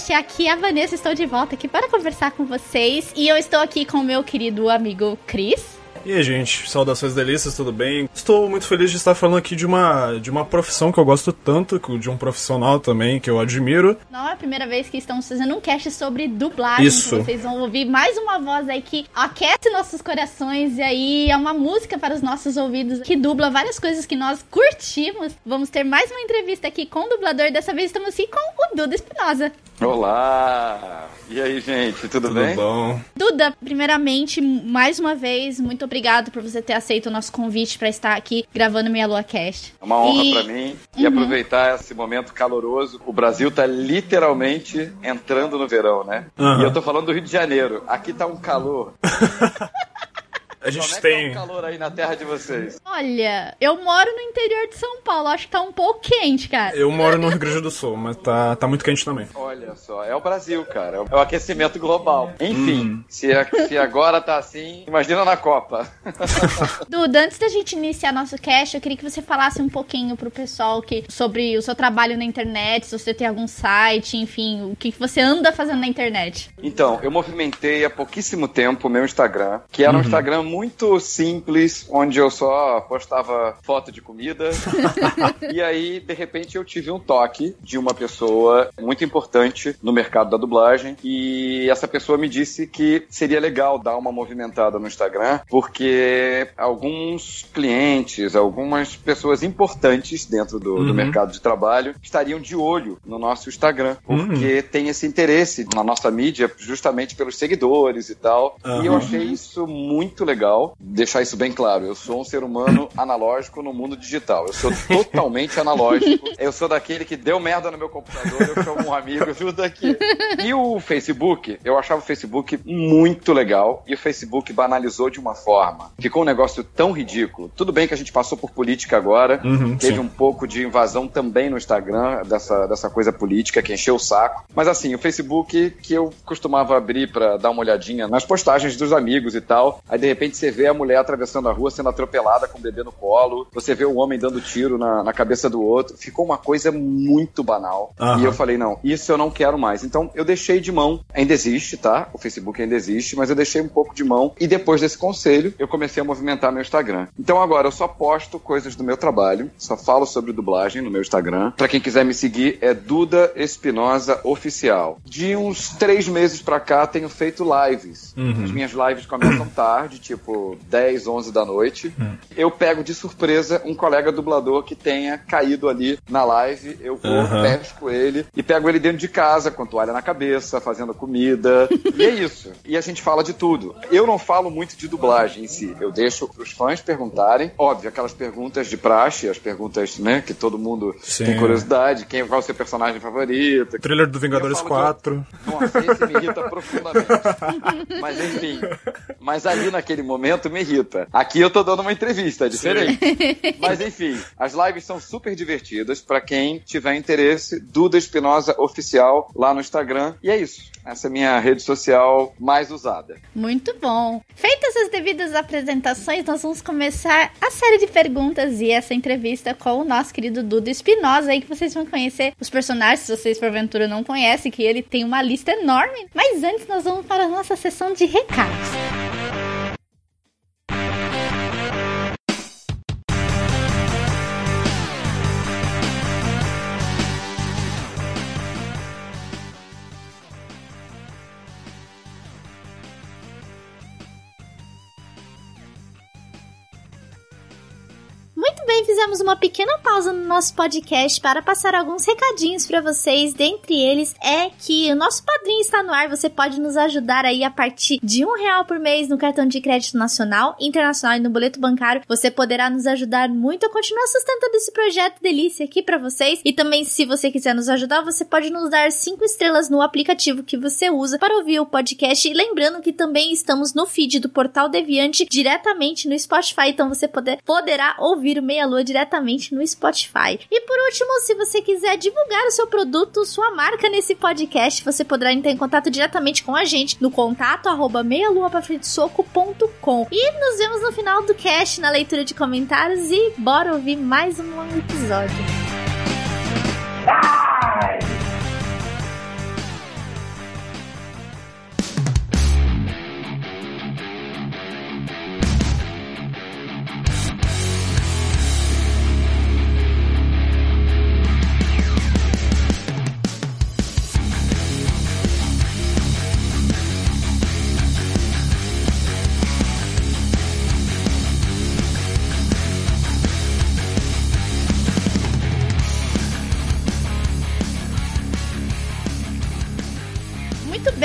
Meia Lua Cast. Aqui é a Vanessa, estou de volta aqui para conversar com vocês. E eu estou aqui com o meu querido amigo Cris. E aí, gente, saudações delícias, tudo bem? Estou muito feliz de estar falando aqui de uma, de uma profissão que eu gosto tanto, de um profissional também que eu admiro. Não é a primeira vez que estamos fazendo um cast sobre dublagem. Isso. Vocês vão ouvir mais uma voz aí que aquece nossos corações e aí é uma música para os nossos ouvidos que dubla várias coisas que nós curtimos. Vamos ter mais uma entrevista aqui com o dublador. Dessa vez estamos aqui com o Duda Espinosa. Olá! E aí, gente, tudo, Tudo bem? bom? Duda, primeiramente, mais uma vez, muito obrigado por você ter aceito o nosso convite para estar aqui gravando Meia Lua Cast. É uma honra E- pra mim e Uhum. aproveitar esse momento caloroso. O Brasil tá literalmente entrando no verão, né? Aham. E eu tô falando do Rio de Janeiro. Aqui tá um calor. A gente Como é que tem. tá o calor aí na terra de vocês? Olha, eu moro no interior de São Paulo, acho que tá um pouco quente, cara. Eu moro no Rio Grande do Sul, mas tá, tá muito quente também. Olha só, é o Brasil, cara. É o aquecimento global. Enfim, Hum. se, a- se agora tá assim, imagina na Copa. Duda, antes da gente iniciar nosso cast, eu queria que você falasse um pouquinho pro pessoal que, sobre o seu trabalho na internet, se você tem algum site, enfim, o que que você anda fazendo na internet. Então, eu movimentei há pouquíssimo tempo o meu Instagram, que era um Instagram muito simples, onde eu só postava foto de comida. e aí, de repente, eu tive um toque de uma pessoa muito importante no mercado da dublagem. E essa pessoa me disse que seria legal dar uma movimentada no Instagram, porque alguns clientes, algumas pessoas importantes dentro do, do Uhum. mercado de trabalho estariam de olho no nosso Instagram, porque tem esse interesse na nossa mídia justamente pelos seguidores e tal. E eu achei isso muito legal. Deixar isso bem claro. Eu sou um ser humano analógico no mundo digital. Eu sou totalmente analógico. Eu sou daquele que deu merda no meu computador, eu chamo um amigo, viu daqui. E o Facebook, eu achava o Facebook muito legal. E o Facebook banalizou de uma forma. Ficou um negócio tão ridículo. Tudo bem que a gente passou por política agora. Uhum, teve sim. um pouco de invasão também no Instagram, dessa, dessa coisa política que encheu o saco. Mas assim, o Facebook que eu costumava abrir pra dar uma olhadinha nas postagens dos amigos e tal. Aí de repente você vê a mulher atravessando a rua sendo atropelada com o bebê no colo. Você vê o homem dando tiro na, na cabeça do outro. Ficou uma coisa muito banal. Aham. E eu falei, não, isso eu não quero mais. Então eu deixei de mão. Ainda existe, tá? O Facebook ainda existe, mas eu deixei um pouco de mão. E depois desse conselho, eu comecei a movimentar meu Instagram. Então agora eu só posto coisas do meu trabalho, só falo sobre dublagem no meu Instagram. Pra quem quiser me seguir, é Duda Espinosa Oficial. De uns três meses pra cá, tenho feito lives. Uhum. As minhas lives começam tarde, tipo 10, 11 da noite. Eu pego de surpresa um colega dublador que tenha caído ali na live. Eu vou, Aham. pesco ele e pego ele dentro de casa, com toalha na cabeça, fazendo comida. e é isso. E a gente fala de tudo. Eu não falo muito de dublagem em si. Eu deixo os fãs perguntarem. Óbvio, aquelas perguntas de praxe, as perguntas, né, que todo mundo Sim. tem curiosidade. Quem, qual é o seu personagem favorito? Trailer do Vingadores Eu falo 4. Nossa, esse me irrita profundamente. Mas enfim. Mas ali naquele momento me irrita. Aqui eu tô dando uma entrevista, é diferente. Mas enfim, as lives são super divertidas pra quem tiver interesse. Duda Espinosa Oficial lá no Instagram. E é isso. Essa é a minha rede social mais usada. Muito bom. Feitas as devidas apresentações, nós vamos começar a série de perguntas e essa entrevista com o nosso querido Duda Espinosa aí que vocês vão conhecer os personagens, se vocês porventura não conhecem, que ele tem uma lista enorme. Mas antes nós vamos para a nossa sessão de recados. Muito bem, fizemos uma pequena pausa no nosso podcast para passar alguns recadinhos para vocês. Dentre eles é que o nosso padrinho está no ar. Você pode nos ajudar aí a partir de um real por mês no cartão de crédito nacional, internacional e no boleto bancário. Você poderá nos ajudar muito a continuar sustentando esse projeto delícia aqui para vocês. E também, se você quiser nos ajudar, você pode nos dar cinco estrelas no aplicativo que você usa para ouvir o podcast. E lembrando que também estamos no feed do Portal Deviante diretamente no Spotify, então você poder, poderá ouvir Meia Lua diretamente no Spotify. E por último, se você quiser divulgar o seu produto, sua marca nesse podcast, você poderá entrar em contato diretamente com a gente no contato arroba meialuapafrentesoco.com. E nos vemos no final do cast, na leitura de comentários e bora ouvir mais um episódio. Muito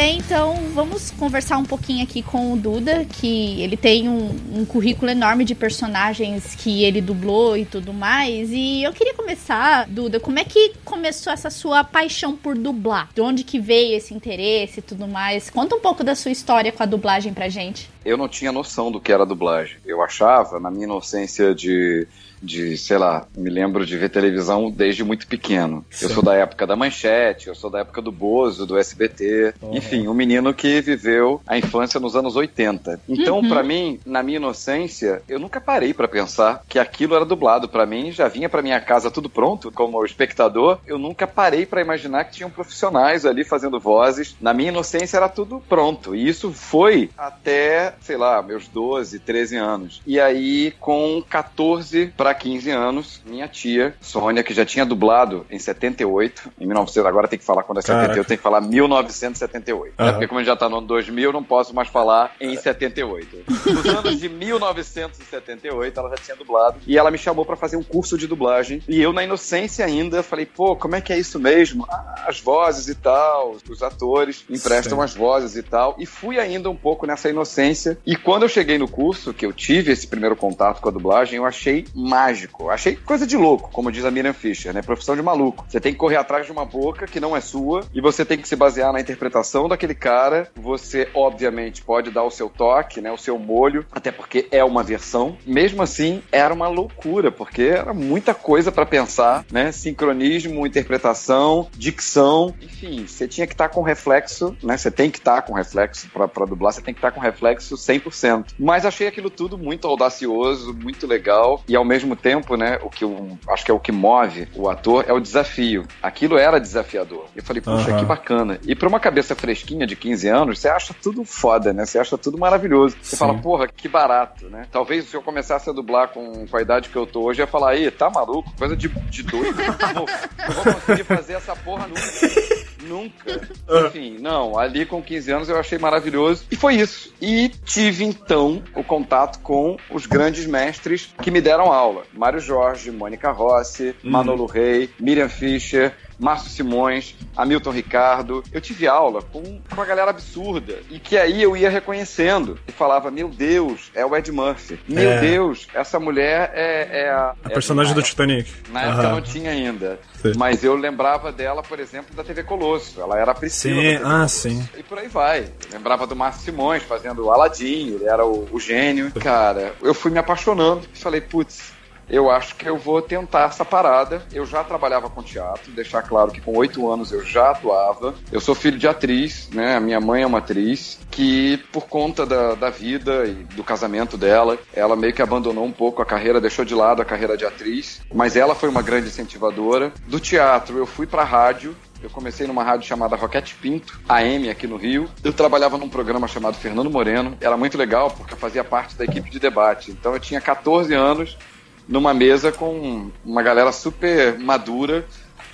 bem, então vamos conversar um pouquinho aqui com o Duda, que ele tem um, um, currículo enorme de personagens que ele dublou e tudo mais. E eu queria começar, Duda, como é que começou essa sua paixão por dublar? De onde que veio esse interesse e tudo mais? Conta um pouco da sua história com a dublagem pra gente. Eu não tinha noção do que era dublagem. Eu achava, na minha inocência de de, sei lá, me lembro de ver televisão desde muito pequeno. Sim. Eu sou da época da Manchete, eu sou da época do Bozo, do SBT. Uhum. Enfim, um menino que viveu a infância nos anos 80. Então, uhum. para mim, na minha inocência, eu nunca parei para pensar que aquilo era dublado. para mim, já vinha para minha casa tudo pronto, como espectador. Eu nunca parei para imaginar que tinham profissionais ali fazendo vozes. Na minha inocência era tudo pronto. E isso foi até, sei lá, meus 12, 13 anos. E aí, com 14 para 15 anos, minha tia, Sônia, que já tinha dublado em 78, em 1900, agora tem que falar quando é 78, tem que falar 1978. Uhum. Porque como a gente já tá no ano 2000, não posso mais falar em 78. Nos anos de 1978, ela já tinha dublado, e ela me chamou para fazer um curso de dublagem, e eu, na inocência ainda, falei, pô, como é que é isso mesmo? Ah, as vozes e tal, os atores emprestam Sim. as vozes e tal, e fui ainda um pouco nessa inocência, e quando eu cheguei no curso, que eu tive esse primeiro contato com a dublagem, eu achei mágico. Achei coisa de louco, como diz a Miriam Fischer, né? Profissão de maluco. Você tem que correr atrás de uma boca que não é sua e você tem que se basear na interpretação daquele cara. Você, obviamente, pode dar o seu toque, né? O seu molho, até porque é uma versão. Mesmo assim, era uma loucura, porque era muita coisa para pensar, né? Sincronismo, interpretação, dicção, enfim, você tinha que estar tá com reflexo, né? Você tem que estar tá com reflexo para dublar, você tem que estar tá com reflexo 100%. Mas achei aquilo tudo muito audacioso, muito legal e ao mesmo tempo, né, o que eu acho que é o que move o ator é o desafio. Aquilo era desafiador. Eu falei, puxa, uhum. que bacana. E pra uma cabeça fresquinha de 15 anos, você acha tudo foda, né? Você acha tudo maravilhoso. Você Sim. fala, porra, que barato, né? Talvez se eu começasse a dublar com, com a idade que eu tô hoje, eu ia falar, aí, tá maluco? Coisa de, de doido. não, não vou conseguir fazer essa porra nunca. Nunca. Enfim, não, ali com 15 anos eu achei maravilhoso. E foi isso. E tive então o contato com os grandes mestres que me deram aula: Mário Jorge, Mônica Rossi, uhum. Manolo Rey, Miriam Fischer, Márcio Simões, Hamilton Ricardo. Eu tive aula com uma galera absurda e que aí eu ia reconhecendo e falava: Meu Deus, é o Ed Murphy. Meu é. Deus, essa mulher é, é a. A é personagem do Titanic. Na época uhum. não tinha ainda. Sim. Mas eu lembrava dela, por exemplo, da TV Colosso. Ela era a Priscila. Sim, ah, Colosso. sim. E por aí vai. Lembrava do Márcio Simões fazendo o Aladim, ele era o, o gênio. Cara, eu fui me apaixonando e falei, putz, eu acho que eu vou tentar essa parada. Eu já trabalhava com teatro, deixar claro que com oito anos eu já atuava. Eu sou filho de atriz, né? A minha mãe é uma atriz que, por conta da, da vida e do casamento dela, ela meio que abandonou um pouco a carreira, deixou de lado a carreira de atriz, mas ela foi uma grande incentivadora. Do teatro, eu fui pra rádio, eu comecei numa rádio chamada Roquete Pinto, AM aqui no Rio. Eu trabalhava num programa chamado Fernando Moreno. Era muito legal porque eu fazia parte da equipe de debate. Então eu tinha 14 anos numa mesa com uma galera super madura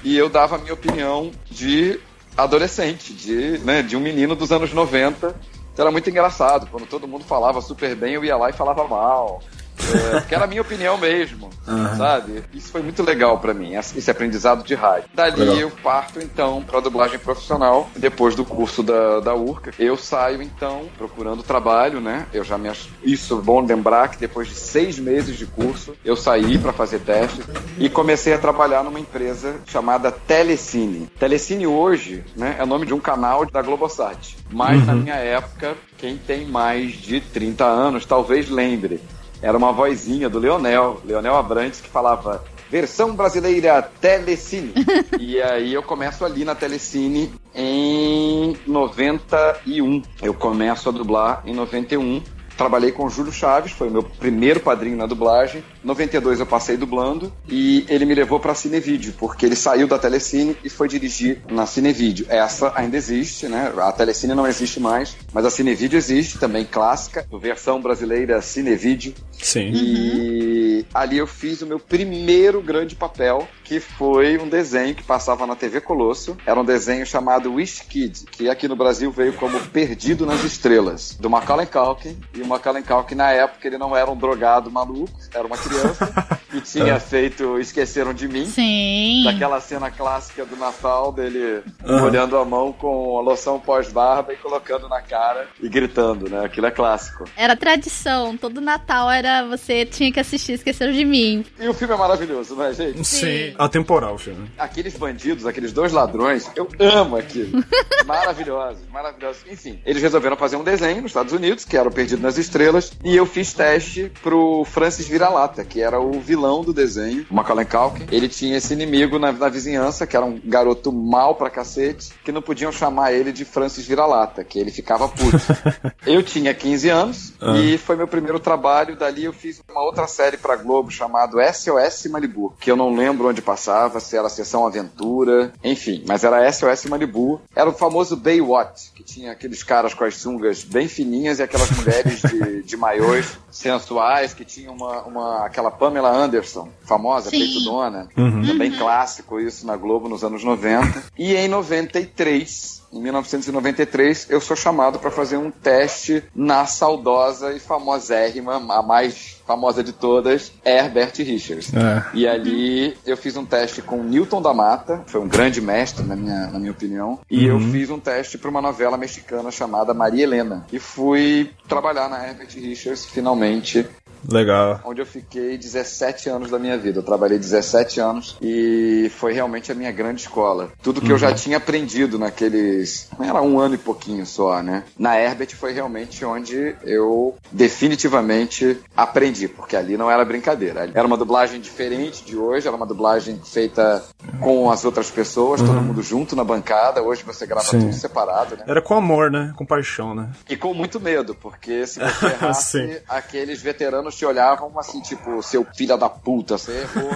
e eu dava a minha opinião de adolescente, de, né, de um menino dos anos 90. Então era muito engraçado. Quando todo mundo falava super bem, eu ia lá e falava mal. É, que era a minha opinião mesmo, uhum. sabe? Isso foi muito legal para mim, esse aprendizado de rádio. Dali legal. eu parto então para dublagem profissional, depois do curso da, da URCA. Eu saio então procurando trabalho, né? Eu já me isso é bom lembrar que depois de seis meses de curso eu saí para fazer testes e comecei a trabalhar numa empresa chamada Telecine. Telecine hoje, né, é o nome de um canal da Globosat. Mas uhum. na minha época, quem tem mais de 30 anos talvez lembre era uma vozinha do Leonel, Leonel Abrantes, que falava versão brasileira Telecine. e aí eu começo ali na Telecine em 91. Eu começo a dublar em 91 trabalhei com o Júlio Chaves, foi o meu primeiro padrinho na dublagem. Em 92 eu passei dublando e ele me levou para Cinevídeo, porque ele saiu da Telecine e foi dirigir na Cinevídeo. Essa ainda existe, né? A Telecine não existe mais, mas a Cinevídeo existe, também clássica, versão brasileira Cinevídeo. Sim. E ali eu fiz o meu primeiro grande papel, que foi um desenho que passava na TV Colosso. Era um desenho chamado Wish Kid, que aqui no Brasil veio como Perdido nas Estrelas, do Macaulay Culkin. E Macaulay Culkin, na época, ele não era um drogado maluco, era uma criança que tinha feito Esqueceram de Mim. Sim. Daquela cena clássica do Natal, dele uhum. molhando a mão com a loção pós-barba e colocando na cara e gritando, né? Aquilo é clássico. Era tradição, todo Natal era você tinha que assistir Esqueceram de Mim. E o filme é maravilhoso, não é, gente? Sim. Sim atemporal o filme. Aqueles bandidos, aqueles dois ladrões, eu amo aquilo. maravilhosos, maravilhosos. Enfim, eles resolveram fazer um desenho nos Estados Unidos, que era o Perdido nas Estrelas, e eu fiz teste pro Francis Vira-Lata, que era o vilão do desenho, o Macaulay Culkin. Ele tinha esse inimigo na, na vizinhança, que era um garoto mal pra cacete, que não podiam chamar ele de Francis Vira-Lata, que ele ficava puto. eu tinha 15 anos, ah. e foi meu primeiro trabalho. Dali eu fiz uma outra série pra Globo chamado SOS Malibu, que eu não lembro onde passava, se era Sessão Aventura, enfim, mas era SOS Malibu. Era o famoso Baywatch, que tinha aqueles caras com as sungas bem fininhas e aquelas mulheres de, de maiôs sensuais, que tinha uma, uma, aquela Pamela Anderson, famosa, peitudona, uhum. também clássico isso na Globo nos anos 90. E em 93, em 1993, eu sou chamado para fazer um teste na saudosa e famosérrima, a mais famosa de todas, Herbert Richards. É. E ali eu fiz um teste com Newton da Mata, foi um grande mestre, na minha, na minha opinião, e uhum. eu fiz um teste para uma novela mexicana chamada Maria Helena. E fui trabalhar na Herbert Richards, finalmente, Legal. Onde eu fiquei 17 anos da minha vida. Eu trabalhei 17 anos e foi realmente a minha grande escola. Tudo que uhum. eu já uhum. tinha aprendido naqueles. Era um ano e pouquinho só, né? Na Herbert foi realmente onde eu definitivamente aprendi, porque ali não era brincadeira. Era uma dublagem diferente de hoje, era uma dublagem feita com as outras pessoas, uhum. todo mundo junto na bancada. Hoje você grava Sim. tudo separado, né? Era com amor, né? Com paixão, né? E com muito medo, porque se você errasse, aqueles veteranos te olhavam assim, tipo, seu filho da puta, você errou,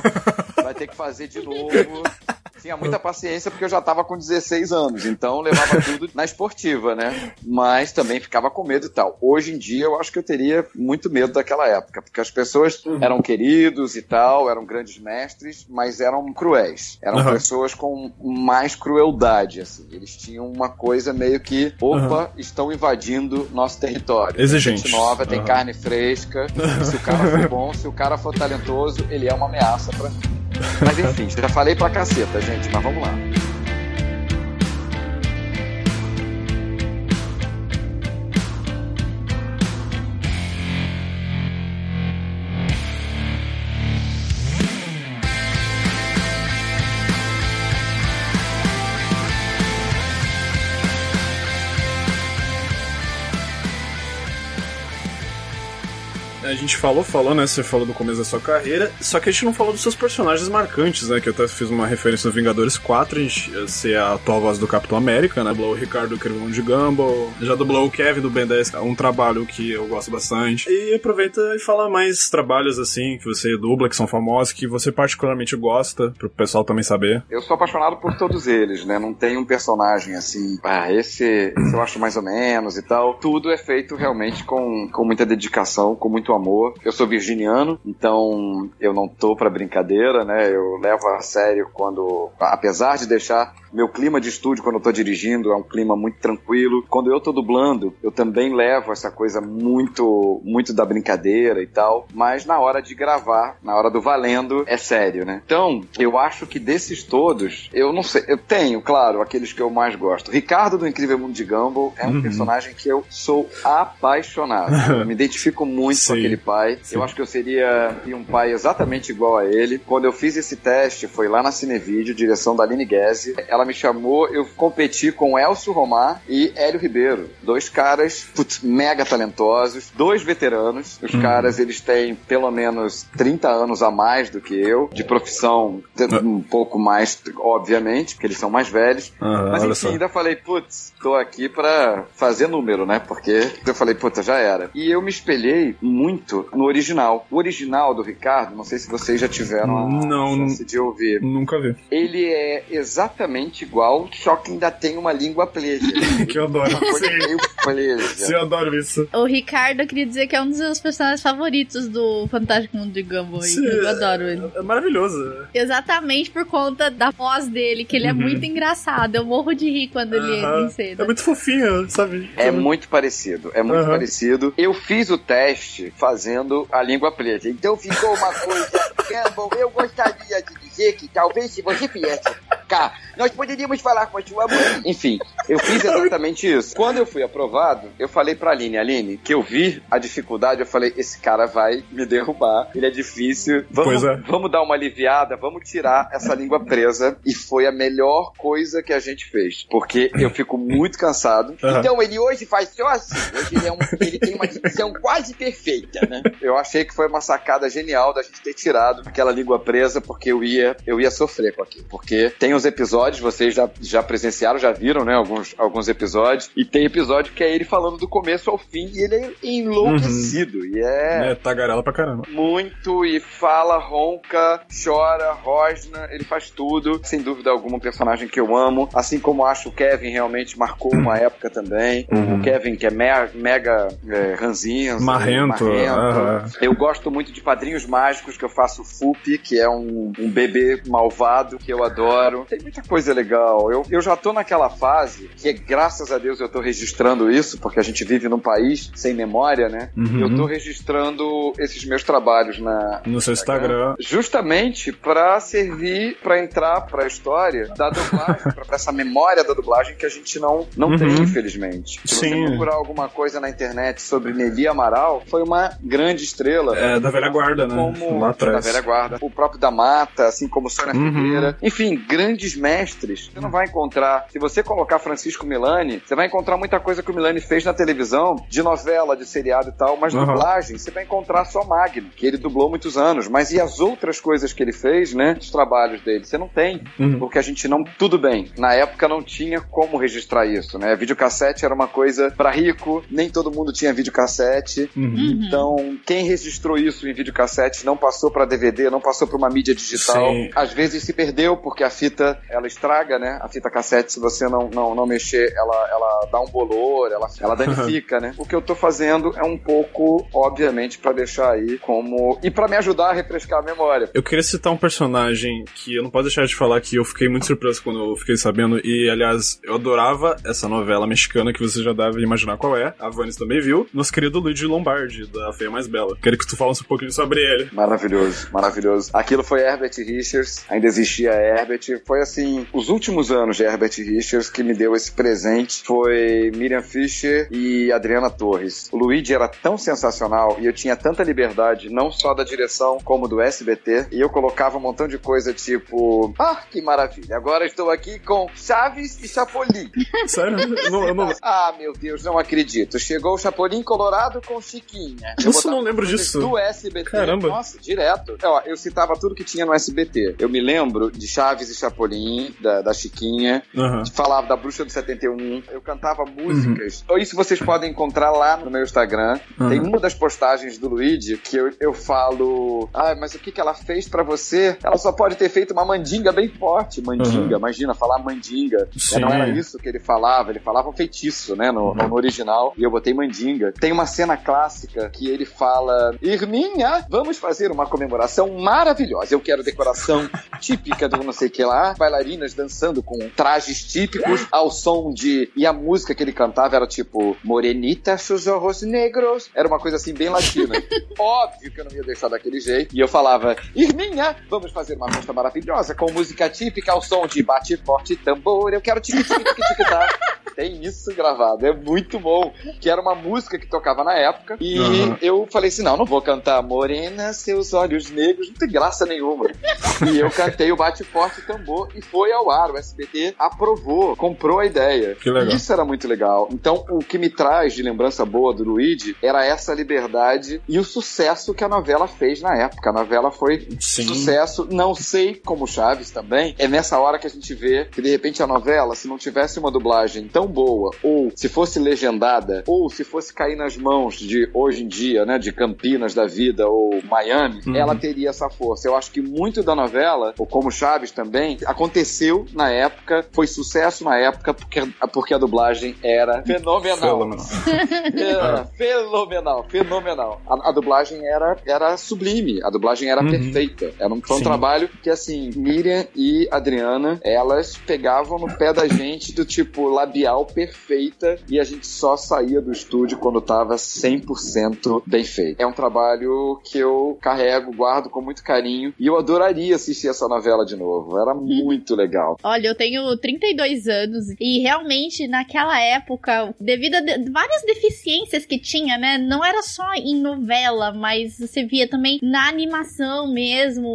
vai ter que fazer de novo. Tinha muita paciência porque eu já tava com 16 anos, então levava tudo na esportiva, né? Mas também ficava com medo e tal. Hoje em dia eu acho que eu teria muito medo daquela época, porque as pessoas uhum. eram queridos e tal, eram grandes mestres, mas eram cruéis. Eram uhum. pessoas com mais crueldade, assim. Eles tinham uma coisa meio que, opa, uhum. estão invadindo nosso território. Exigente. Tem nova, tem carne fresca. se o cara for bom, se o cara for talentoso, ele é uma ameaça para mim. Mas enfim, já falei pra caceta, gente, mas vamos lá. Gente falou, falou, né? Você falou do começo da sua carreira, só que a gente não falou dos seus personagens marcantes, né? Que eu até fiz uma referência no Vingadores 4, a gente, você é a atual voz do Capitão América, né? Dublou o Ricardo Crivão de Gumball, já dublou o Kevin do Ben 10, um trabalho que eu gosto bastante. E aproveita e fala mais trabalhos assim que você dubla, que são famosos, que você particularmente gosta, pro pessoal também saber. Eu sou apaixonado por todos eles, né? Não tem um personagem assim, ah, esse, esse eu acho mais ou menos e tal. Tudo é feito realmente com, com muita dedicação, com muito amor. Eu sou virginiano, então eu não tô pra brincadeira, né? Eu levo a sério quando, apesar de deixar meu clima de estúdio quando eu tô dirigindo é um clima muito tranquilo. Quando eu tô dublando, eu também levo essa coisa muito, muito da brincadeira e tal. Mas na hora de gravar, na hora do valendo, é sério, né? Então, eu acho que desses todos, eu não sei, eu tenho, claro, aqueles que eu mais gosto. Ricardo do Incrível Mundo de Gumball é um uhum. personagem que eu sou apaixonado. eu me identifico muito Sim. com aquele pai. Sim. Eu acho que eu seria um pai exatamente igual a ele. Quando eu fiz esse teste, foi lá na Cinevídeo, direção da Aline Guese. Ela me chamou, eu competi com Elcio Romar e Hélio Ribeiro. Dois caras, putz, mega talentosos, dois veteranos. Os uhum. caras, eles têm pelo menos 30 anos a mais do que eu, de profissão um pouco mais, obviamente, porque eles são mais velhos. Uhum, Mas enfim, ainda falei, putz, tô aqui pra fazer número, né? Porque eu falei, puta, já era. E eu me espelhei muito no original. O original do Ricardo, não sei se vocês já tiveram a não, chance de ouvir. Nunca vi. Ele é exatamente igual, só que ainda tem uma língua pleja. que eu adoro. Sim, eu adoro isso. O Ricardo, eu queria dizer que é um dos meus personagens favoritos do Fantástico Mundo de Gumball. Sim, eu adoro ele. É maravilhoso. Exatamente por conta da voz dele, que ele é uhum. muito engraçado. Eu morro de rir quando ele entra em cena. É muito fofinho, sabe? É muito parecido, é muito uhum. parecido. Eu fiz o teste fazendo a língua pleja, então ficou uma coisa... Gumball, eu gostaria de dizer que talvez se você viesse cá, nós poderíamos falar com a sua mãe. Enfim, eu fiz exatamente isso. Quando eu fui aprovado, eu falei pra Aline, Aline, que eu vi a dificuldade, eu falei, esse cara vai me derrubar, ele é difícil, vamos, é. vamos dar uma aliviada, vamos tirar essa língua presa. E foi a melhor coisa que a gente fez, porque eu fico muito cansado. Uhum. Então ele hoje faz só assim, hoje ele, é um, ele tem uma dicção quase perfeita, né? Eu achei que foi uma sacada genial da gente ter tirado aquela língua presa, porque eu ia, eu ia sofrer com aquilo. Porque tem os episódios, vocês já, já presenciaram, já viram, né? Alguns, alguns episódios. E tem episódio que é ele falando do começo ao fim e ele é enlouquecido. Uhum. E é. É, tagarela pra caramba. Muito, e fala, ronca, chora, rosna, ele faz tudo. Sem dúvida alguma, um personagem que eu amo. Assim como acho o Kevin realmente marcou uma época também. Uhum. O Kevin, que é me mega é, ranzinho. Marrento. marrento. Eu gosto muito de Padrinhos Mágicos, que eu faço Fupi, que é um, um bebê malvado que eu adoro. Tem muita coisa legal. Eu, eu já tô naquela fase que, graças a Deus, eu tô registrando isso, porque a gente vive num país sem memória, né? Uhum. Eu tô registrando esses meus trabalhos na, no seu Instagram. Justamente para servir, para entrar pra história da dublagem, pra essa memória da dublagem que a gente não, não uhum. tem, infelizmente. Se Sim. você procurar alguma coisa na internet sobre Nelly Amaral, foi uma grande estrela. É, da velha guarda, né? Como, Lá atrás. Da velha guarda. O próprio da Mata, assim como Sônia uhum. Figueira. Enfim, grandes mestres. Você não vai encontrar. Se você colocar Francisco Milani, você vai encontrar muita coisa que o Milani fez na televisão, de novela, de seriado e tal, mas uhum. dublagem, você vai encontrar só Magno, que ele dublou muitos anos. Mas e as outras coisas que ele fez, né? Os trabalhos dele, você não tem. Uhum. Porque a gente não. Tudo bem. Na época não tinha como registrar isso, né? Videocassete era uma coisa para rico, nem todo mundo tinha videocassete. Uhum. Então, quem registrou isso em videocassete não passou para DVD, não passou para uma mídia digital. Sim. Às vezes se perdeu porque a fita ela estraga, né? A fita cassete, se você não, não, não mexer, ela, ela dá um bolor, ela, ela danifica, né? O que eu tô fazendo é um pouco, obviamente, para deixar aí como. e para me ajudar a refrescar a memória. Eu queria citar um personagem que eu não posso deixar de falar que eu fiquei muito surpreso quando eu fiquei sabendo, e aliás, eu adorava essa novela mexicana que você já deve imaginar qual é. A Vanis também viu. Nosso querido Luigi Lombardi, da Feia Mais Bela. Queria que tu falasse um pouquinho sobre ele. Maravilhoso, maravilhoso. Aquilo foi Herbert Richards, ainda existia Herbert. Foi assim, os últimos anos de Herbert Richards que me deu esse presente foi Miriam Fischer e Adriana Torres. O Luigi era tão sensacional e eu tinha tanta liberdade, não só da direção como do SBT, e eu colocava um montão de coisa tipo, ah, que maravilha, agora estou aqui com Chaves e Chapolin. Sério? não, não... ah, meu Deus, não acredito. Chegou o Chapolin Colorado com Chiquinha. Eu Nossa, não lembro disso. Do SBT. Caramba. Nossa, direto. Ó, eu citava tudo que tinha no SBT. Eu me lembro de Chaves e Chapolin Chapolin, da, da Chiquinha. Aham. Falava da Bruxa do 71. Eu cantava músicas. Então, Isso vocês podem encontrar lá no meu Instagram. Uhum. Tem uma das postagens do Luigi que eu, eu falo. Ah, mas o que, que ela fez pra você? Ela só pode ter feito uma mandinga bem forte. Mandinga, imagina, falar mandinga. Uhum. Sim. Não era isso que ele falava. Ele falava feitiço, né? No, no- no original. E eu botei mandinga. Tem uma cena clássica que ele fala: Irminha, vamos fazer uma comemoração maravilhosa. Eu quero decoração típica do não sei o que lá. Bailarinas dançando com trajes típicos ao som de. E a música que ele cantava era tipo Morenita, sus ojos negros. Era uma coisa assim bem latina. Óbvio que eu não ia deixar daquele jeito. E eu falava: Irminha, vamos fazer uma festa maravilhosa com música típica ao som de bate forte tambor. Eu quero tique tique tique tique tá. Tem isso gravado, é muito bom. Que era uma música que tocava na época. E Uhum. eu falei assim: não, não vou cantar Morena, seus olhos negros, não tem graça nenhuma. e eu cantei o Bate Forte Tambor e foi ao ar. O SBT aprovou, comprou a ideia. Que legal. Isso era muito legal. Então, o que me traz de lembrança boa do Luigi era essa liberdade e o sucesso que a novela fez na época. A novela foi Sim. sucesso. Não sei como Chaves também. É nessa hora que a gente vê que de repente a novela, se não tivesse uma dublagem tão boa, ou se fosse legendada, ou se fosse cair nas mãos de hoje em dia, né, de Campinas da vida ou Miami, Uhum. ela teria essa força. Eu acho que muito da novela, ou como Chaves também, aconteceu na época, foi sucesso na época porque, porque a dublagem era fenomenal. Fenomenal. Era fenomenal, fenomenal. A, a dublagem era, era sublime, a dublagem era Uhum. perfeita. Era um, foi um Sim. trabalho que, assim, Miriam e Adriana, elas pegavam no pé da gente do tipo labial perfeita e a gente só saía do estúdio quando tava 100% bem feito. É um trabalho que eu carrego, guardo com muito carinho e eu adoraria assistir essa novela de novo. Era muito legal. Olha, eu tenho 32 anos e realmente naquela época, devido a de- várias deficiências que tinha, né? Não era só em novela, mas você via também na animação mesmo.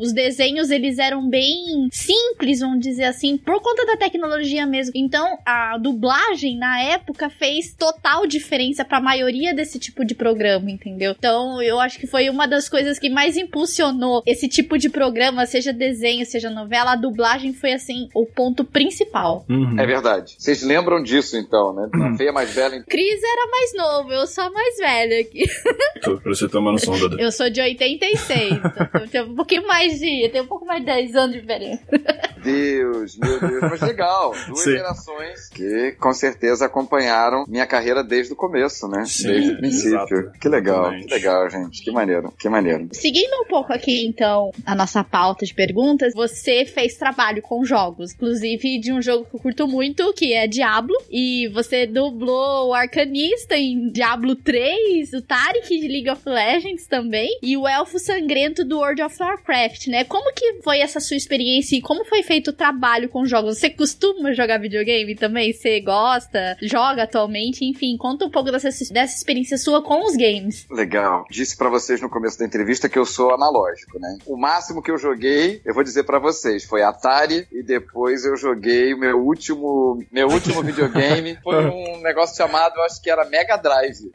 Os desenhos eles eram bem simples, vamos dizer assim, por conta da tecnologia mesmo. Então a dublagem na época fez total diferença pra maioria desse tipo de programa, entendeu? Então eu acho que foi uma das coisas que mais impulsionou esse tipo de programa, seja desenho, seja novela, a dublagem foi assim o ponto principal. Uhum. É verdade. Vocês lembram disso então, né? A feia mais velha Cris era mais novo, eu sou a mais velha aqui. Tô- Pra você tomar noção, Duda. Eu sou de 86, então eu tenho um pouquinho mais de. Eu tenho um pouco mais de 10 anos de diferença. Deus, meu Deus, mas legal. Duas Sim. gerações que com certeza acompanharam minha carreira desde o começo, né? Sim, desde o princípio. exato. Que legal, Exatamente. que legal, gente. Que maneiro, que maneiro. Seguindo um pouco aqui, então, a nossa pauta de perguntas, você fez trabalho com jogos, inclusive de um jogo que eu curto muito, que é Diablo, e você dublou o Arcanista em Diablo 3, o Tarek de League of Legends também, e o Elfo Sangrento do World of Warcraft, né? Como que foi essa sua experiência e como foi feito o trabalho com jogos? Você costuma jogar videogame também? Você gosta? Joga atualmente? Enfim, conta um pouco dessa, dessa experiência sua com os games. Legal. Disse pra vocês no começo da entrevista que eu sou analógico, né? O máximo que eu joguei, eu vou dizer pra vocês, foi Atari e depois eu joguei o meu último, meu último videogame foi um negócio chamado, eu acho que era Mega Drive.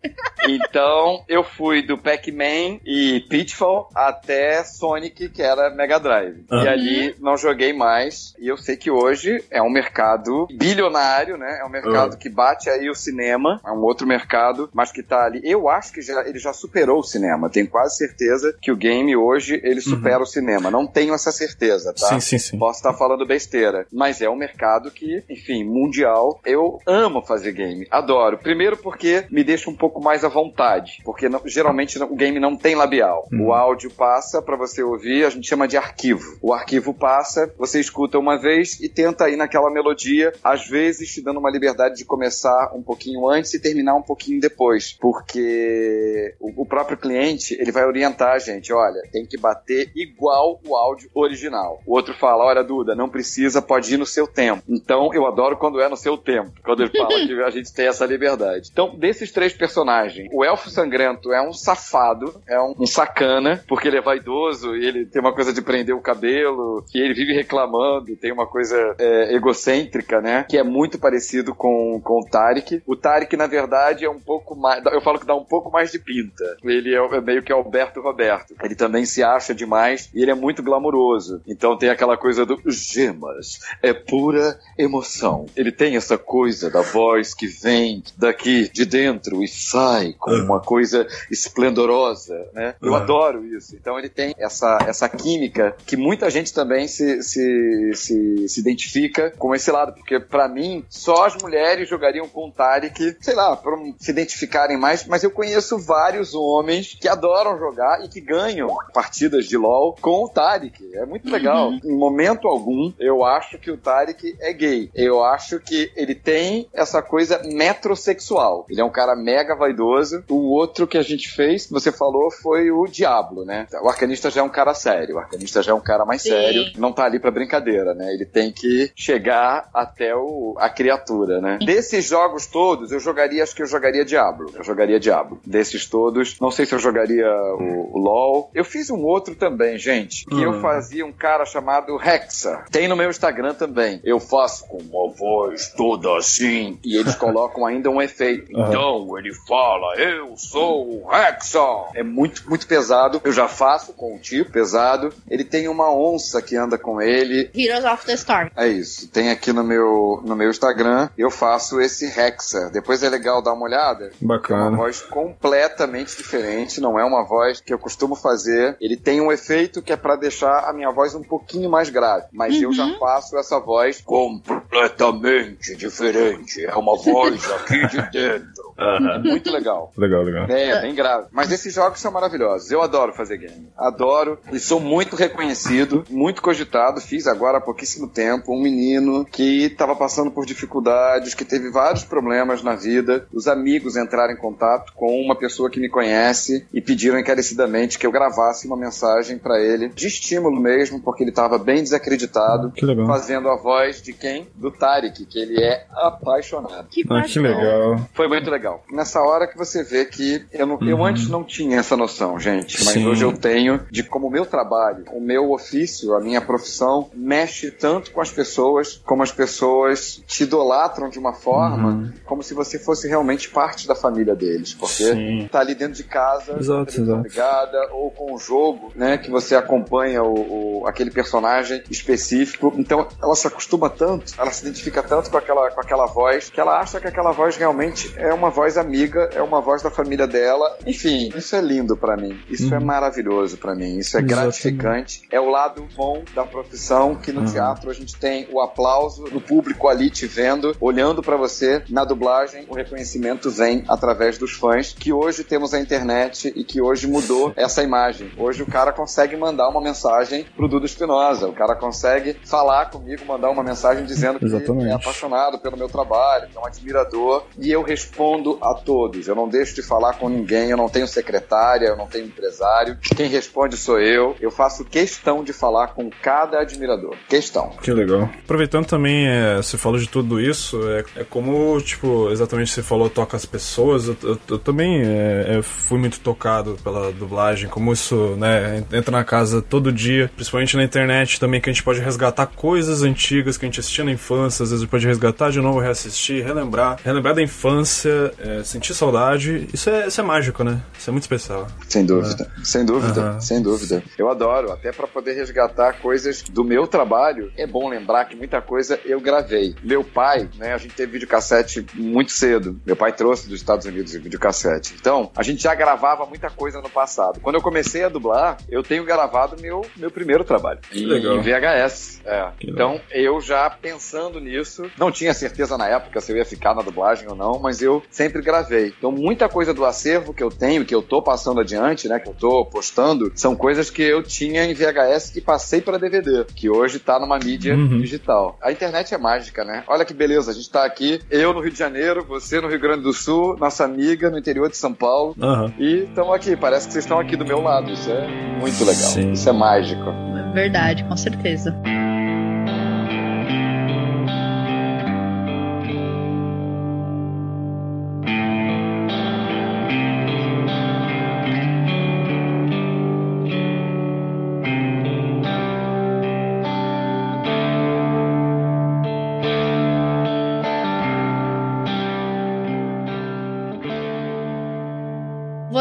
Então, eu fui do Pac-Man e Pitfall até Sonic, que era Mega Drive. Ah. E ali não joguei mais. E eu sei que hoje é um mercado bilionário, né? É um mercado Ah. que bate aí o cinema, é um outro mercado, mas que tá ali. Eu acho que já, ele já superou o cinema. Tenho quase certeza que o game hoje ele supera o cinema. Não tenho essa certeza, tá? Sim, sim, sim. Posso estar falando besteira, mas é um mercado que, enfim, mundial. Eu amo fazer game, adoro. Primeiro porque me deixa um pouco mais à vontade, porque não- geralmente o game não tem labial. Uhum. O áudio passa pra você ouvir, a gente chama de arquivo. O arquivo passa, você escuta uma vez e tenta ir naquela melodia, às vezes te dando uma liberdade de começar um pouquinho antes e terminar um pouquinho depois, porque o, o próprio cliente ele vai orientar a gente, olha, tem que bater igual o áudio original. O outro fala, olha Duda, não precisa, pode ir no seu tempo. Então eu adoro quando é no seu tempo, quando ele fala que a gente tem essa liberdade. Então desses três personagens, o elfo sangrento é um safado, é um, um sacana, porque ele é vaidoso ele tem uma coisa de prender o cabelo, e ele vive reclamando falando, tem uma coisa é, egocêntrica, né? Que é muito parecido com, com o Tarek. O Tarek, na verdade, é um pouco mais. Eu falo que dá um pouco mais de pinta. Ele é, é meio que Alberto Roberto. Ele também se acha demais e ele é muito glamouroso. Então tem aquela coisa do gemas. É pura emoção. Ele tem essa coisa da voz que vem daqui de dentro e sai com uma coisa esplendorosa, né? Eu adoro isso. Então ele tem essa, essa química que muita gente também se, se, se, se identifica com esse lado, porque para mim só as mulheres jogariam com o Tarek, sei lá, para se identificarem mais, mas eu conheço vários homens que adoram jogar e que ganham partidas de LoL com o Tarek. É muito legal. Uhum. Em momento algum, eu acho que o Tarek é gay. Eu acho que ele tem essa coisa metrosexual. Ele é um cara mega vaidoso. O outro que a gente fez, você falou, foi o Diablo, né? O arcanista já é um cara sério. O arcanista já é um cara mais Sim. sério. Não tá ali pra brincadeira, né? Ele tem que chegar até o, a criatura, né? Desses jogos todos, eu jogaria, acho que eu jogaria Diablo. Eu jogaria Diablo. Desses todos, não sei se eu jogaria o, o LoL. Eu fiz um outro também, gente, que eu hum. fazia um cara chamado Hexa. Tem no meu Instagram também. Eu faço com uma voz toda assim, e eles colocam ainda um efeito. Uhum. Então ele fala, eu sou o Hexa. É muito, muito pesado. Eu já faço com um tipo pesado. Ele tem uma onça que anda com ele. Heroes of the Storm. É isso. Tem aqui no meu, no meu Instagram. Eu faço esse Hexa. Depois é legal dar uma olhada. Bacana. É uma voz completamente diferente. Não é uma voz que eu costumo fazer. Ele tem um efeito que é para deixar a minha voz um pouquinho mais grave. Mas uhum. eu já uhum. faço essa voz completamente diferente. É uma voz aqui de dentro. Uhum. Muito legal. Legal, legal. É, bem grave. Mas esses jogos são maravilhosos. Eu adoro fazer game. Adoro e sou muito reconhecido, muito cogitado. Fiz agora há pouquíssimo tempo um menino que estava passando por dificuldades, que teve vários problemas na vida. Os amigos entraram em contato com uma pessoa que me conhece e pediram encarecidamente que eu gravasse uma mensagem para ele de estímulo mesmo, porque ele estava bem desacreditado, fazendo a voz de quem? Do Tarek, que ele é apaixonado. Que, ah, que legal. Foi muito legal. Nessa hora que você vê que eu, não, uhum. eu antes não tinha essa noção, gente, mas Sim. hoje eu tenho de como o meu trabalho, o meu ofício, a minha profissão mexe tanto com as pessoas, como as pessoas te idolatram de uma forma uhum. como se você fosse realmente parte da família deles, porque Sim. tá ali dentro de casa, exato, exato. ligada, ou com o jogo, né, que você acompanha o, o, aquele personagem específico. Então ela se acostuma tanto, ela se identifica tanto com aquela, com aquela voz, que ela acha que aquela voz realmente é uma voz amiga, é uma voz da família dela. Enfim, isso é lindo para mim. Isso é uhum. é maravilhoso para mim. Isso é Exatamente. gratificante. É o lado bom da profissão que no uhum. teatro a gente tem o aplauso do público ali te vendo, olhando para você. Na dublagem, o reconhecimento vem através dos fãs, que hoje temos a internet e que hoje mudou essa imagem. Hoje o cara consegue mandar uma mensagem pro Dudu Espinosa, o cara consegue falar comigo, mandar uma mensagem dizendo que Exatamente. é apaixonado pelo meu trabalho, que é um admirador, e eu respondo a todos. Eu não deixo de falar com ninguém, eu não tenho secretária, eu não tenho empresário. Quem responde sou eu. Eu faço questão de falar com cada admirador. Questão. Que legal. Aproveitando também, é, você falou de tudo isso, é, é como, tipo, exatamente você falou, toca as pessoas. Eu, eu, eu também é, é fui muito tocado pela dublagem, como isso, né, entra na casa todo dia, principalmente na internet também, que a gente pode resgatar coisas antigas que a gente assistia na infância, às vezes pode resgatar de novo, reassistir, relembrar, relembrar da infância, é, sentir saudade. Isso é, isso é mágico, né? Isso é muito especial. Sem dúvida, é. sem dúvida, uhum. sem dúvida. Eu adoro, até para poder resgatar coisas do meu trabalho. É bom lembrar que muita coisa eu gravei. Meu pai, né, a gente teve videocassete muito cedo. Meu pai trouxe dos Estados Unidos o videocassete. Então, a gente já gravava muita coisa no passado. Quando eu comecei a dublar, eu tenho gravado meu, meu primeiro trabalho. Que legal. Em VHS. É. Então, eu já pensando nisso, não tinha certeza na época se eu ia ficar na dublagem ou não, mas eu sempre gravei. Então, muita coisa do acervo que eu tenho, que eu tô passando adiante, né, que eu tô postando, são coisas que eu tinha em VHS que passei para DVD, que hoje tá numa mídia uhum. digital. A internet é mágica, né? Olha que beleza, a gente tá aqui, eu no Rio de Janeiro, você no Rio Grande do Sul, nossa amiga no interior de São Paulo, uhum. e estamos aqui, parece que vocês estão aqui do meu lado. Isso é muito legal. Sim. Isso é mágico. Verdade, com certeza.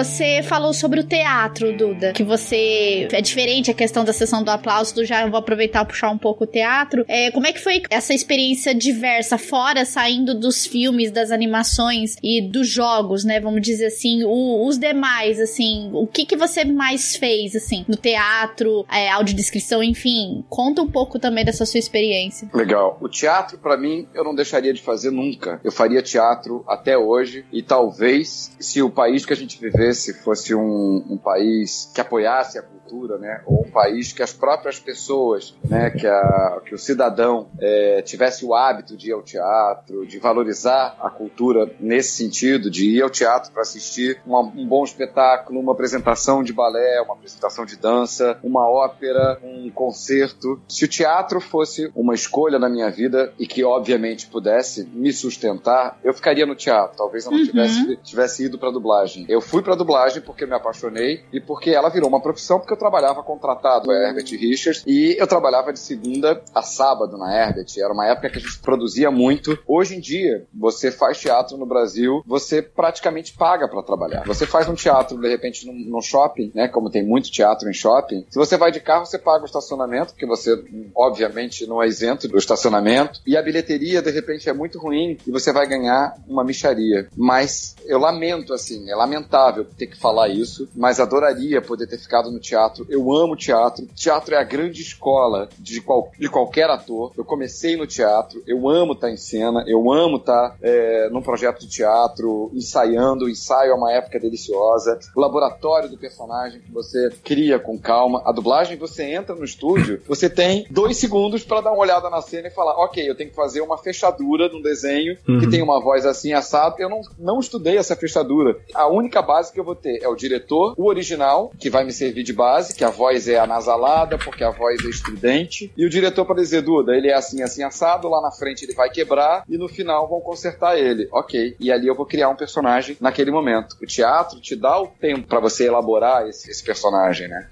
was Você falou sobre o teatro, Duda, que você é diferente a questão da sessão do aplauso, do já vou aproveitar e puxar um pouco o teatro. É, como é que foi essa experiência diversa fora, saindo dos filmes, das animações e dos jogos, né? Vamos dizer assim, o, os demais, assim, o que que você mais fez, assim, no teatro, é, audiodescrição, enfim, conta um pouco também dessa sua experiência. Legal. O teatro, para mim, eu não deixaria de fazer nunca. Eu faria teatro até hoje e talvez, se o país que a gente vivesse fosse um, um país que apoiasse a cultura, né, ou um país que as próprias pessoas, né, que, a, que o cidadão é, tivesse o hábito de ir ao teatro, de valorizar a cultura nesse sentido, de ir ao teatro para assistir uma, um bom espetáculo, uma apresentação de balé, uma apresentação de dança, uma ópera, um concerto. Se o teatro fosse uma escolha na minha vida e que obviamente pudesse me sustentar, eu ficaria no teatro. Talvez eu não uhum. tivesse, tivesse ido para dublagem. Eu fui para dublagem porque me apaixonei e porque ela virou uma profissão porque eu trabalhava contratado a Herbert Richards e eu trabalhava de segunda a sábado na Herbert. Era uma época que a gente produzia muito. Hoje em dia, você faz teatro no Brasil, você praticamente paga para trabalhar. Você faz um teatro, de repente, num, num, shopping, né? Como tem muito teatro em shopping. Se você vai de carro, você paga o estacionamento, porque você, obviamente, não é isento do estacionamento. E a bilheteria, de repente, é muito ruim e você vai ganhar uma micharia. Mas eu lamento, assim, é lamentável ter que falar isso, mas adoraria poder ter ficado no teatro teatro, eu amo teatro. Teatro é a grande escola de, qual, de qualquer ator. Eu comecei no teatro, eu amo estar em cena, eu amo estar é, num projeto de teatro, ensaiando. O ensaio é uma época deliciosa. O laboratório do personagem que você cria com calma. A dublagem, você entra no estúdio, você tem dois segundos para dar uma olhada na cena e falar: ok, eu tenho que fazer uma fechadura num desenho uhum. que tem uma voz assim assado. Eu não, não estudei essa fechadura. A única base que eu vou ter é o diretor, o original, que vai me servir de base que a voz é anasalada, porque a voz é estridente, e o diretor para dizer, Duda, ele é assim, assim, assado, lá na frente ele vai quebrar, e no final vão consertar ele. Ok. E ali eu vou criar um personagem naquele momento. O teatro te dá o tempo para você elaborar esse, esse personagem, né?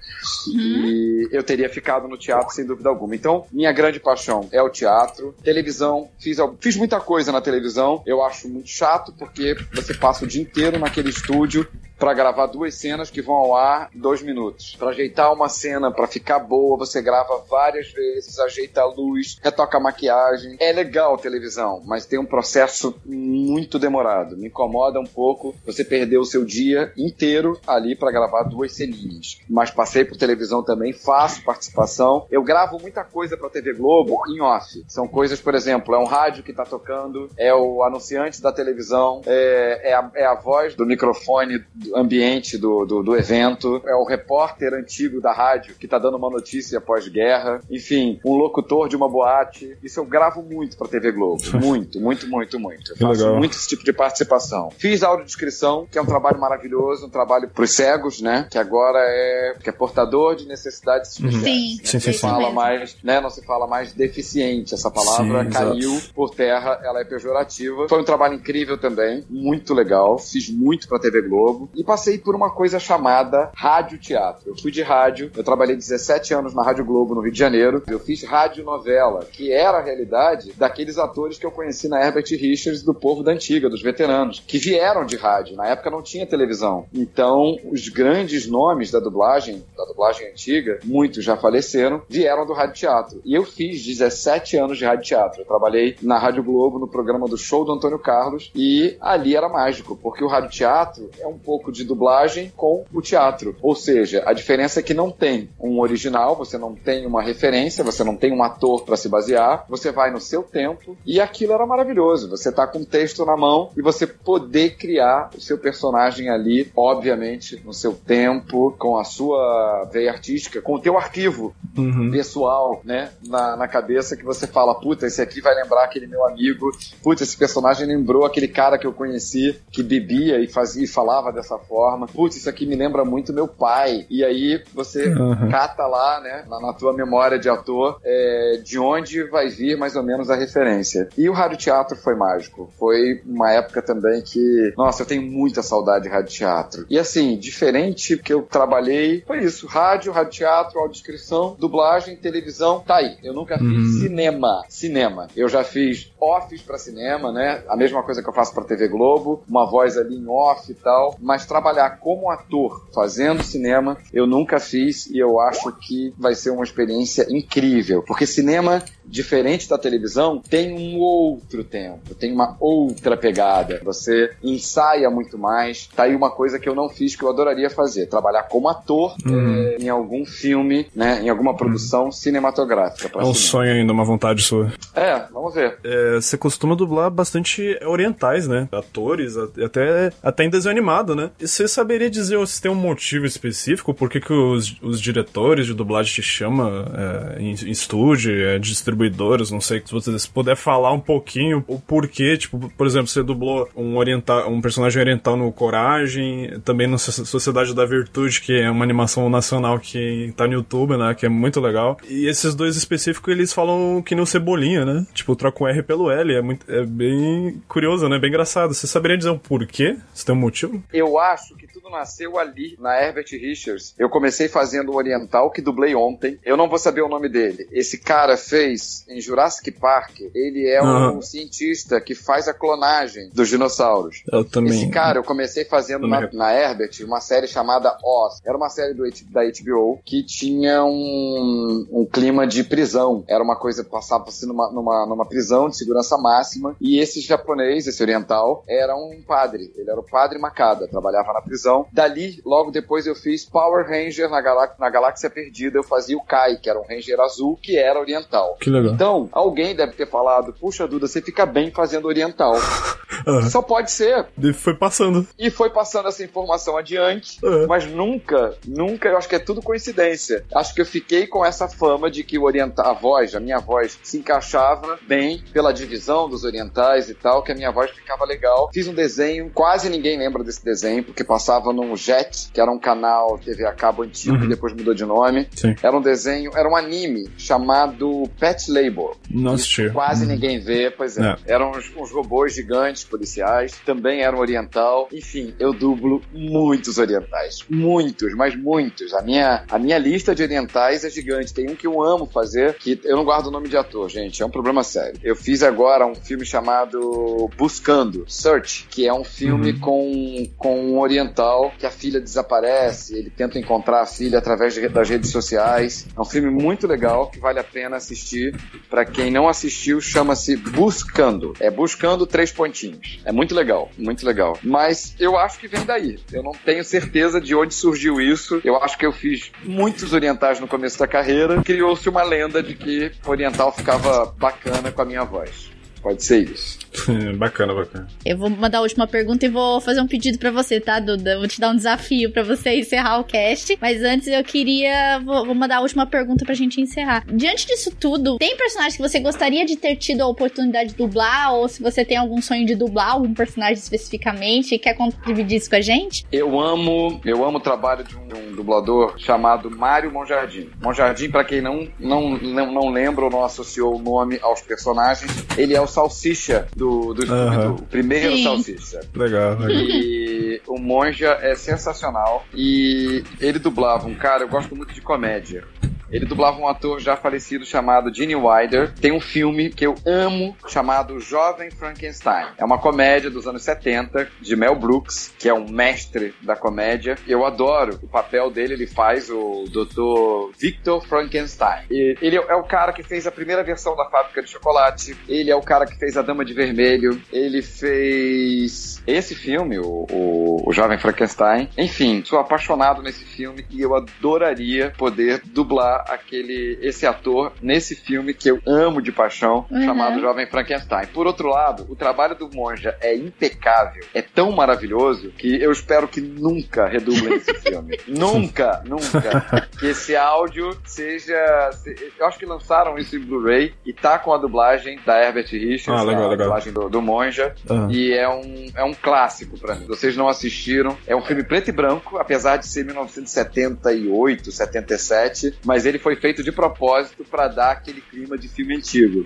Uhum. E eu teria ficado no teatro sem dúvida alguma. Então, minha grande paixão é o teatro. Televisão, fiz, fiz muita coisa na televisão. Eu acho muito chato porque você passa o dia inteiro naquele estúdio para gravar duas cenas que vão ao ar dois minutos. Para ajeitar uma cena, para ficar boa, você grava várias vezes, ajeita a luz, retoca a maquiagem. É legal televisão, mas tem um processo muito demorado. Me incomoda um pouco você perder o seu dia inteiro ali para gravar duas ceninhas. Mas passei por televisão também, faço participação. Eu gravo muita coisa para TV Globo em off. São coisas, por exemplo, é um rádio que tá tocando, é o anunciante da televisão, é, é, a, é a voz do microfone ambiente do, do, do, evento, é o repórter antigo da rádio que tá dando uma notícia pós-guerra, enfim, um locutor de uma boate. Isso eu gravo muito pra TV Globo. Muito, muito, muito, muito. Eu faço Legal. muito esse tipo de participação. Fiz audiodescrição, que é um trabalho maravilhoso, um trabalho pros cegos, né? Que agora é, que é portador de necessidades uhum. especiais. Sim, né? sim, sim, sim. Fala mais, né? Não se fala mais deficiente. Essa palavra sim, caiu exato. por terra, ela é pejorativa. Foi um trabalho incrível também, muito legal. Fiz muito pra TV Globo. E passei por uma coisa chamada rádio teatro. Eu fui de rádio, eu trabalhei 17 anos na Rádio Globo no Rio de Janeiro. Eu fiz rádio novela, que era a realidade daqueles atores que eu conheci na Herbert Richards do povo da antiga, dos veteranos, que vieram de rádio. Na época não tinha televisão. Então, os grandes nomes da dublagem, da dublagem antiga, muitos já faleceram, vieram do rádio teatro. E eu fiz 17 anos de rádio teatro. Eu trabalhei na Rádio Globo no programa do show do Antônio Carlos e ali era mágico, porque o rádio teatro é um pouco de dublagem com o teatro. Ou seja, a diferença é que não tem um original, você não tem uma referência, você não tem um ator para se basear, você vai no seu tempo e aquilo era maravilhoso. Você tá com o texto na mão e você poder criar o seu personagem ali, obviamente, no seu tempo, com a sua veia artística, com o teu arquivo uhum. pessoal, né, na, na cabeça que você fala, puta, esse aqui vai lembrar aquele meu amigo, puta, esse personagem lembrou aquele cara que eu conheci que bebia e fazia e falava dessa forma. Putz, isso aqui me lembra muito meu pai. E aí você uhum. cata lá, né, na, na, tua memória de ator, é, de onde vai vir mais ou menos a referência. E o rádio teatro foi mágico. Foi uma época também que, nossa, eu tenho muita saudade de rádio teatro. E assim, diferente que eu trabalhei, foi isso: rádio, rádio teatro, audiodescrição, dublagem, televisão. Tá aí. Eu nunca fiz uhum. cinema. Cinema. Eu já fiz offs para cinema, né? A mesma coisa que eu faço para TV Globo, uma voz ali em off e tal, mas mas trabalhar como ator fazendo cinema, eu nunca fiz e eu acho que vai ser uma experiência incrível, porque cinema diferente da televisão, tem um outro tempo, tem uma outra pegada. Você ensaia muito mais. Tá aí uma coisa que eu não fiz que eu adoraria fazer: trabalhar como ator uhum. é, em algum filme, né, em alguma produção uhum. cinematográfica. É um sonho ainda, uma vontade sua. É, vamos ver. É, você costuma dublar bastante orientais, né? Atores, até, até em desenho animado, né? E você saberia dizer se tem um motivo específico por que, que os, os diretores de dublagem te chamam é, em, em estúdio, é, distribuidor distribuidoras, não sei se você puder falar um pouquinho o porquê, tipo, por exemplo, você dublou um oriental, um personagem oriental no Coragem, também no Sociedade da Virtude, que é uma animação nacional que tá no YouTube, né, que é muito legal. E esses dois específicos, eles falam que no Cebolinha, né? Tipo, troca o R pelo L, é muito é bem curioso, né? Bem engraçado. Você saberia dizer o um porquê? Se tem um motivo? Eu acho que tudo nasceu ali, na Herbert Richards. Eu comecei fazendo o oriental que dublei ontem. Eu não vou saber o nome dele. Esse cara fez em Jurassic Park, ele é uhum. um cientista que faz a clonagem dos dinossauros. Eu também. Esse cara, eu comecei fazendo na, na, Herbert uma série chamada Oz. Era uma série do, da HBO que tinha um, um clima de prisão. Era uma coisa que passava assim numa, numa, numa prisão de segurança máxima. E esse japonês, esse oriental, era um padre. Ele era o padre Makada, trabalhava na prisão. Dali, logo depois, eu fiz Power Ranger na, Galá na Galáxia Perdida. Eu fazia o Kai, que era um Ranger azul, que era oriental. Que legal. Então, alguém deve ter falado: puxa, Duda, você fica bem fazendo oriental. Uhum. Só pode ser. E foi passando. E foi passando essa informação adiante, uhum. mas nunca, nunca, eu acho que é tudo coincidência. Acho que eu fiquei com essa fama de que o oriental, a voz, a minha voz, se encaixava bem pela divisão dos orientais e tal, que a minha voz ficava legal. Fiz um desenho, quase ninguém lembra desse desenho, porque passava no Jet, que era um canal TV a cabo antigo, uhum. que depois mudou de nome. Sim. Era um desenho, era um anime chamado Pet Labor. Nossa, quase uhum. ninguém vê, pois é. é. Eram uns, uns, robôs gigantes policiais, também eram oriental. Enfim, eu dublo muitos orientais. Muitos, mas muitos. A minha, a minha lista de orientais é gigante. Tem um que eu amo fazer, que eu não guardo o nome de ator, gente. É um problema sério. Eu fiz agora um filme chamado Buscando, Search, que é um filme uhum. com, com um oriental que a filha desaparece, ele tenta encontrar a filha através de, das redes sociais. É um filme muito legal que vale a pena assistir. Para quem não assistiu, chama-se Buscando. É Buscando Três Pontinhos. É muito legal, muito legal. Mas eu acho que vem daí. Eu não tenho certeza de onde surgiu isso. Eu acho que eu fiz muitos orientais no começo da carreira. Criou-se uma lenda de que oriental ficava bacana com a minha voz. Pode ser isso. bacana, bacana. Eu vou mandar a última pergunta e vou fazer um pedido para você, tá, Duda? Vou te dar um desafio para você encerrar o cast. Mas antes eu queria. Vou, vou, mandar a última pergunta pra gente encerrar. Diante disso tudo, tem personagens que você gostaria de ter tido a oportunidade de dublar? Ou se você tem algum sonho de dublar algum personagem especificamente e quer dividir isso com a gente? Eu amo, eu amo o trabalho de um, de um dublador chamado Mário Monjardim. Monjardim, para quem não, não, não, não lembra ou não associou o nome aos personagens, ele é o Salsicha do, do uhum. o primeiro Sim. Salsicha. Legal, legal. E o Monja é sensacional. E ele dublava um cara, eu gosto muito de comédia. Ele dublava um ator já falecido chamado Gene Wilder. Tem um filme que eu amo chamado Jovem Frankenstein. É uma comédia dos anos 70 de Mel Brooks, que é um mestre da comédia. Eu adoro o papel dele. Ele faz o Dr. Victor Frankenstein. Ele é o cara que fez a primeira versão da Fábrica de Chocolate. Ele é o cara que fez A Dama de Vermelho. Ele fez esse filme, o, o, o Jovem Frankenstein. Enfim, sou apaixonado nesse filme e eu adoraria poder dublar aquele esse ator nesse filme que eu amo de paixão, uhum. chamado Jovem Frankenstein. Por outro lado, o trabalho do Monja é impecável, é tão maravilhoso que eu espero que nunca redublem esse filme. nunca, nunca. Que esse áudio seja. Eu acho que lançaram isso em Blu-ray e tá com a dublagem da Herbert Richards, ah, legal, a legal. dublagem do, do Monja. Uhum. E é um, é um clássico para mim. Vocês não assistiram. É um filme preto e branco, apesar de ser 1978, 77, mas ele foi feito de propósito para dar aquele clima de filme antigo.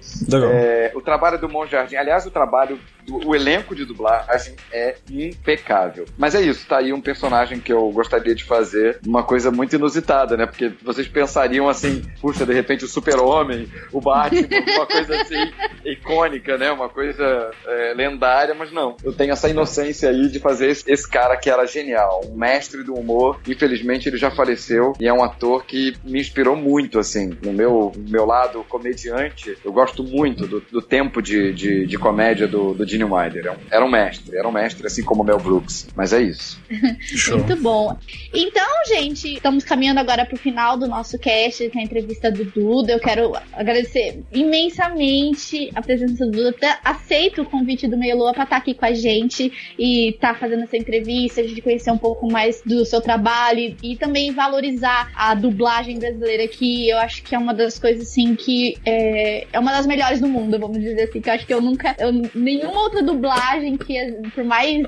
É, o trabalho do Monjardim, aliás, o trabalho o elenco de dublagem é impecável. Mas é isso, tá aí um personagem que eu gostaria de fazer, uma coisa muito inusitada, né? Porque vocês pensariam assim, puxa, de repente o super-homem, o Batman, uma coisa assim icônica, né? Uma coisa é, lendária, mas não. Eu tenho essa inocência aí de fazer esse, esse cara que era genial, um mestre do humor. Infelizmente ele já faleceu e é um ator que me inspirou muito, assim, no meu, meu lado comediante. Eu gosto muito do, do tempo de, de, de, comédia do, do Gene Wilder. Era um, era um mestre, era um mestre assim como o Mel Brooks. Mas é isso. muito bom. Então, gente, estamos caminhando agora pro final do nosso cast, que é a entrevista do Duda. Eu quero agradecer imensamente a presença do Duda. Aceito o convite do Meio Lua pra estar tá aqui com a gente e estar tá fazendo essa entrevista, a gente conhecer um pouco mais do seu trabalho e, e também valorizar a dublagem brasileira, que eu acho que é uma das coisas assim que é, é uma das melhores do mundo, vamos dizer assim. Que eu acho que eu nunca. Eu, nenhuma outra dublagem que, por mais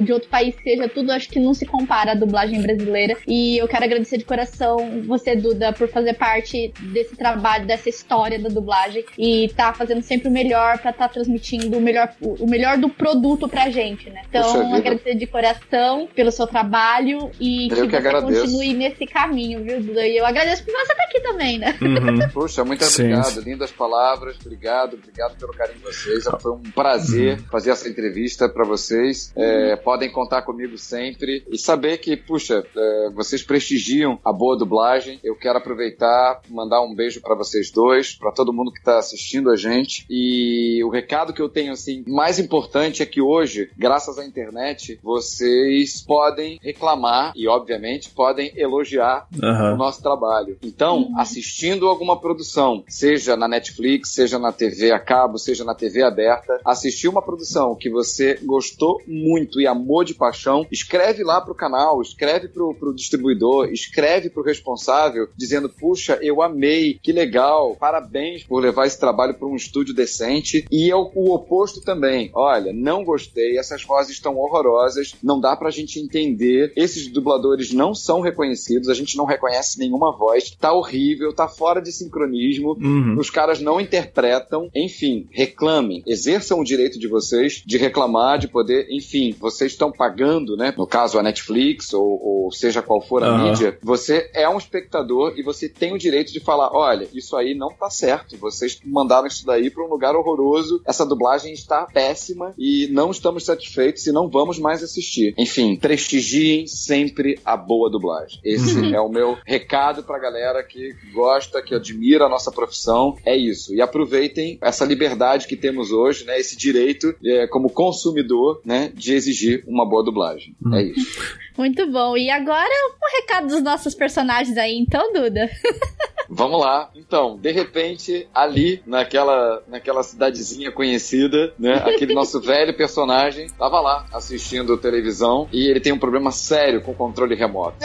de outro país seja tudo, acho que não se compara à dublagem brasileira. E eu quero agradecer de coração você, Duda, por fazer parte desse trabalho, dessa história da dublagem e tá fazendo sempre o melhor para estar tá transmitindo o melhor, o melhor do produto pra gente, né? Então, agradecer de coração pelo seu trabalho e eu que, que você agradeço. continue nesse caminho, viu, Duda? E eu agradeço por você estar tá aqui também, né? Uhum. Poxa, muito obrigado. Sim. Lindas palavras. Obrigado, obrigado pelo carinho de vocês. Foi um prazer uhum. fazer essa entrevista para vocês. É, podem contar comigo sempre e saber que, puxa, é, vocês prestigiam a boa dublagem. Eu quero aproveitar, mandar um beijo para vocês dois, para todo mundo que está assistindo a gente. E o recado que eu tenho, assim, mais importante é que hoje, graças à internet, vocês podem reclamar e, obviamente, podem elogiar uhum. o nosso trabalho. Então, assistindo alguma produção, seja na Netflix, seja na TV a cabo, seja na TV aberta, assistir uma produção que você gostou muito e amou de paixão, escreve lá pro canal, escreve pro, pro distribuidor, escreve pro responsável, dizendo: puxa, eu amei, que legal, parabéns por levar esse trabalho para um estúdio decente. E é o, o oposto também. Olha, não gostei, essas vozes estão horrorosas, não dá pra gente entender, esses dubladores não são reconhecidos, a gente não reconhece nenhuma voz, tá horrível, tá fora de sincronismo, uhum. os caras não interpretam, enfim, reclamem, exerçam o direito de vocês de reclamar, de poder, enfim, vocês estão pagando, né? No caso a Netflix ou, ou seja qual for a uhum. mídia, você é um espectador e você tem o direito de falar, olha, isso aí não tá certo, vocês mandaram isso daí para um lugar horroroso, essa dublagem está péssima e não estamos satisfeitos e não vamos mais assistir. Enfim, prestigiem sempre a boa dublagem. Esse uhum. é o meu recado pra galera que gosta, que admira a nossa profissão, é isso. E aproveitem essa liberdade que temos hoje, né? Esse direito é, como consumidor, né? De exigir uma boa dublagem. Hum. É isso. Muito bom. E agora o recado dos nossos personagens aí, então, Duda. Vamos lá. Então, de repente, ali, naquela, naquela cidadezinha conhecida, né? Aquele nosso velho personagem tava lá assistindo televisão e ele tem um problema sério com o controle remoto.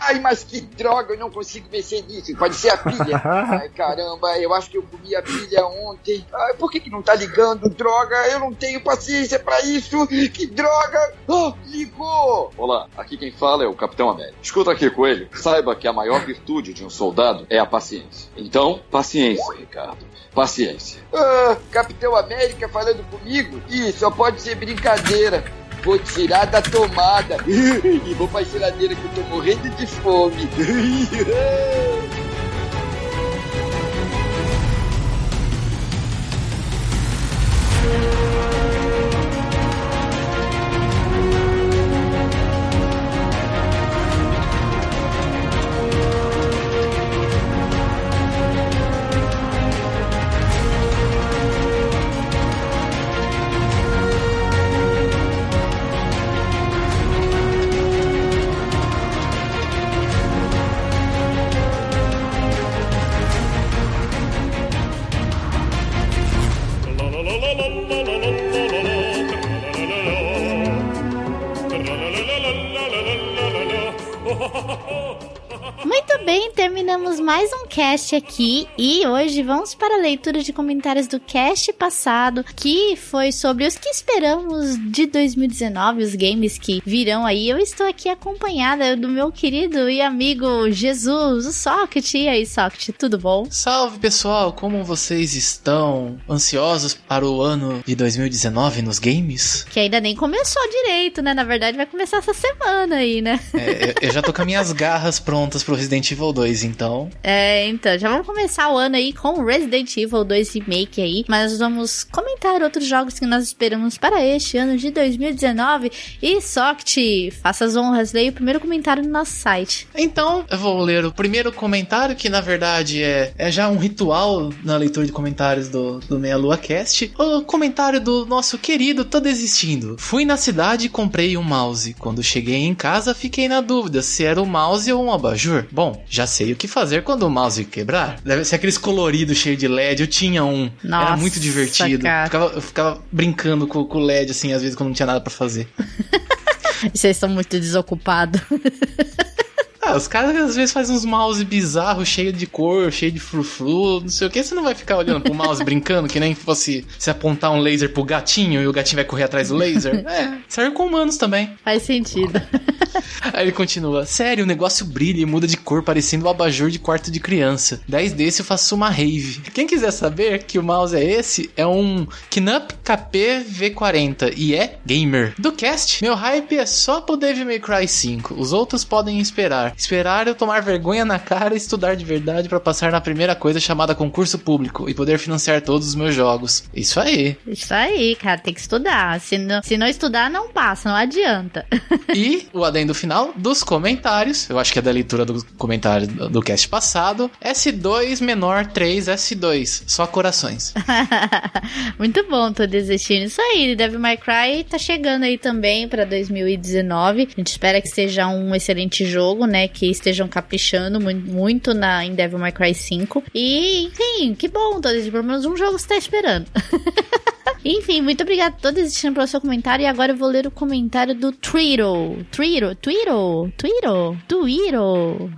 Ai, mas que droga, eu não consigo mexer nisso. Pode ser a pilha. Ai, caramba, eu acho que eu comi a pilha ontem. Ai, por que, que não tá ligando? Droga, eu não tenho paciência para isso. Que droga! Oh, ligou! Olá, aqui Aqui quem fala é o Capitão América. Escuta aqui, Coelho. Saiba que a maior virtude de um soldado é a paciência. Então, paciência, Ricardo. Paciência. Ah, Capitão América falando comigo? Ih, só pode ser brincadeira. Vou tirar da tomada e vou pra geladeira que eu tô morrendo de fome. bem, terminamos mais um cast aqui e hoje vamos para a leitura de comentários do cast passado, que foi sobre os que esperamos de 2019, os games que virão aí. Eu estou aqui acompanhada do meu querido e amigo Jesus, o Socket. E aí, Socket, tudo bom? Salve pessoal, como vocês estão? Ansiosos para o ano de 2019 nos games? Que ainda nem começou direito, né? Na verdade, vai começar essa semana aí, né? É, eu, já tô com as minhas garras prontas pro Resident Evil 2, então. É, então, já vamos começar o ano aí com Resident Evil 2 Remake aí, mas vamos comentar outros jogos que nós esperamos para este ano de 2019. E Socket, faça as honras, leia o primeiro comentário no nosso site. Então, eu vou ler o primeiro comentário, que na verdade é, é já um ritual na leitura de comentários do, do Meia Lua Cast. O comentário do nosso querido Tô Desistindo. Fui na cidade e comprei um mouse. Quando cheguei em casa, fiquei na dúvida se era o mouse ou um abajur. Bom, já sei o que fazer quando o mouse quebrar. Deve ser aqueles coloridos cheios de LED. Eu tinha um. Nossa, era muito divertido. Eu ficava, eu ficava brincando com com o LED, assim, às vezes quando não tinha nada pra fazer. Vocês estão muito desocupados. Ah, os caras às vezes fazem uns mouse bizarros, cheio de cor, cheio de frufru, não sei o que. Você não vai ficar olhando pro mouse brincando, que nem fosse se apontar um laser pro gatinho e o gatinho vai correr atrás do laser. É, serve com humanos também. Faz sentido. Aí ele continua: Sério, o negócio brilha e muda de cor, parecendo um abajur de quarto de criança. 10 desse eu faço uma rave. Quem quiser saber que o mouse é esse, é um Knup KP V40 e é gamer. Do cast, meu hype é só pro Devil May Cry 5. Os outros podem esperar. Esperar eu tomar vergonha na cara e estudar de verdade pra passar na primeira coisa chamada concurso público e poder financiar todos os meus jogos. Isso aí. Isso aí, cara, tem que estudar. Se não, se não estudar, não passa, não adianta. E o adendo final dos comentários, eu acho que é da leitura do comentário do, cast passado. S2 menor 3 S2, só corações. Muito bom, tô desistindo. Isso aí, Devil May Cry tá chegando aí também pra 2019. A gente espera que seja um excelente jogo, né? Que estejam caprichando mu- muito na, em Devil May Cry 5. E, enfim, que bom. Pelo menos um jogo você tá esperando. Enfim, muito obrigada a todos desistindo pelo seu comentário. E agora eu vou ler o comentário do Twiro. Twiro, Twiro, Twiro, Twiro.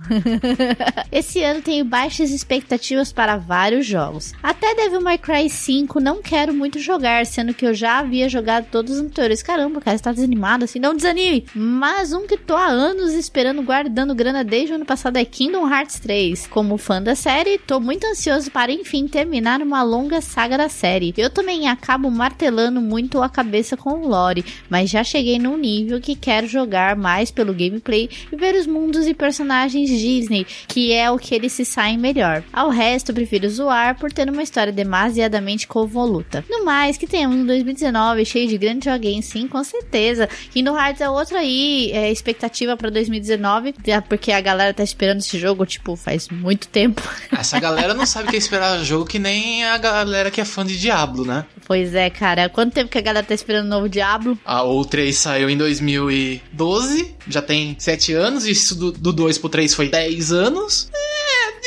Esse ano tenho baixas expectativas para vários jogos. Até Devil May Cry 5 não quero muito jogar, sendo que eu já havia jogado todos os anteriores. Caramba, cara, você tá desanimado assim? Não desanime! Mas um que tô há anos esperando, guardando grana desde o ano passado é Kingdom Hearts 3. Como fã da série, tô muito ansioso para enfim terminar uma longa saga da série. Eu também acabo martelando muito a cabeça com o lore, mas já cheguei num nível que quero jogar mais pelo gameplay e ver os mundos e personagens Disney, que é o que eles se saem melhor. Ao resto, prefiro zoar por ter uma história demasiadamente convoluta. No mais, que tenhamos um 2019 cheio de grandes joguinhos, sim, com certeza. Kingdom Hearts é outro aí, é expectativa pra 2019, já porque a galera tá esperando esse jogo, tipo, faz muito tempo. Essa galera não sabe o que é esperar jogo que nem a galera que é fã de Diablo, né? Pois é, cara. Quanto tempo que a galera tá esperando o novo Diablo? A o 3 saiu em 2012, já tem 7 anos, isso do, do 2 pro 3 foi 10 anos. É,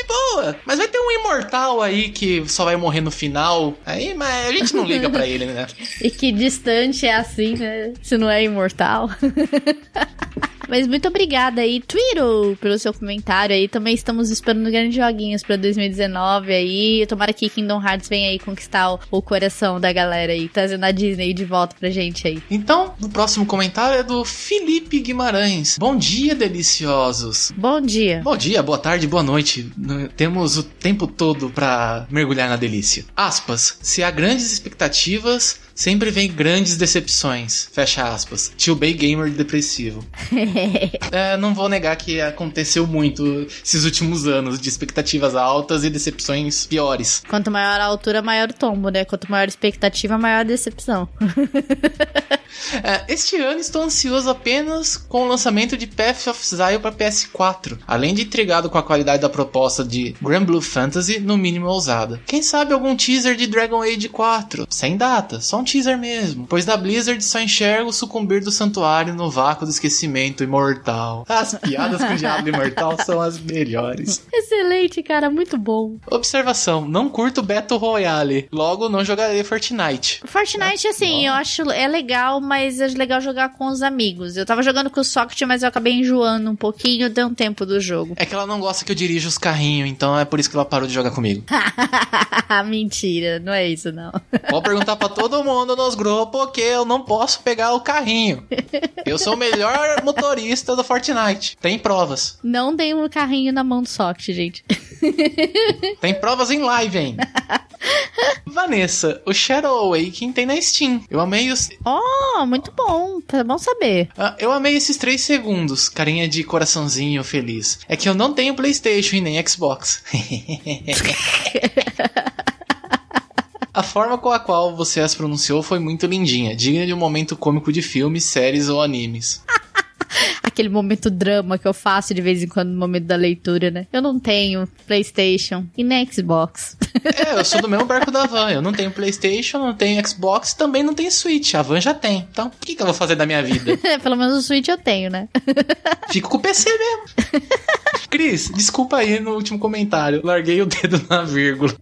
boa. Mas vai ter um imortal aí que só vai morrer no final. Aí, mas a gente não liga pra ele, né? E que distante é assim, né? Se não é imortal. Mas muito obrigada aí, Twiro, pelo seu comentário aí. Também estamos esperando grandes joguinhos pra 2019 aí. Tomara que Kingdom Hearts venha aí conquistar o, o coração da galera aí, trazendo a Disney de volta pra gente aí. Então, o próximo comentário é do Felipe Guimarães. Bom dia, deliciosos. Bom dia. Bom dia, boa tarde, boa noite. Temos o tempo todo pra mergulhar na delícia. Aspas. Se há grandes expectativas, sempre vem grandes decepções. Fecha aspas. Tio Bay Gamer depressivo. É, não vou negar que aconteceu muito esses últimos anos de expectativas altas e decepções piores. Quanto maior a altura, maior o tombo, né? Quanto maior a expectativa, maior a decepção. É, este ano estou ansioso apenas com o lançamento de Path of Exile para PS4, além de intrigado com a qualidade da proposta de Grand Blue Fantasy, no mínimo ousada. Quem sabe algum teaser de Dragon Age 4, sem data, só um teaser mesmo. Pois da Blizzard só enxergo sucumbir do santuário no vácuo do esquecimento imortal. As piadas com o Diabo Imortal são as melhores. Excelente, cara, muito bom. Observação: não curto Battle Royale, logo não jogarei Fortnite. Fortnite, assim, eu acho é legal, mas é legal jogar com os amigos. Eu tava jogando com o Socket, mas eu acabei enjoando um pouquinho, deu um tempo do jogo. É que ela não gosta que eu dirija os carrinhos, então é por isso que ela parou de jogar comigo. Mentira, não é isso não. Pode perguntar pra todo mundo nos grupos que eu não posso pegar o carrinho. Eu sou o melhor motorista do Fortnite. Tem provas. Não dei um carrinho na mão do Socket, gente. Tem provas em live ainda. Vanessa, o Shadow Awakening tem na Steam. Eu amei os. Oh, muito bom. Tá bom saber. Ah, eu amei esses três segundos. Carinha de coraçãozinho feliz. É que eu não tenho PlayStation e nem Xbox. A forma com a qual você as pronunciou foi muito lindinha, digna de um momento cômico de filmes, séries ou animes. Aquele momento drama que eu faço de vez em quando no momento da leitura, né? Eu não tenho PlayStation e nem Xbox. É, eu sou do mesmo barco da Van. Eu não tenho PlayStation, não tenho Xbox, também não tenho Switch. A Van já tem. Então, o que, que eu vou fazer da minha vida? Pelo menos o Switch eu tenho, né? Fico com o PC mesmo. Cris, desculpa aí no último comentário. Larguei o dedo na vírgula.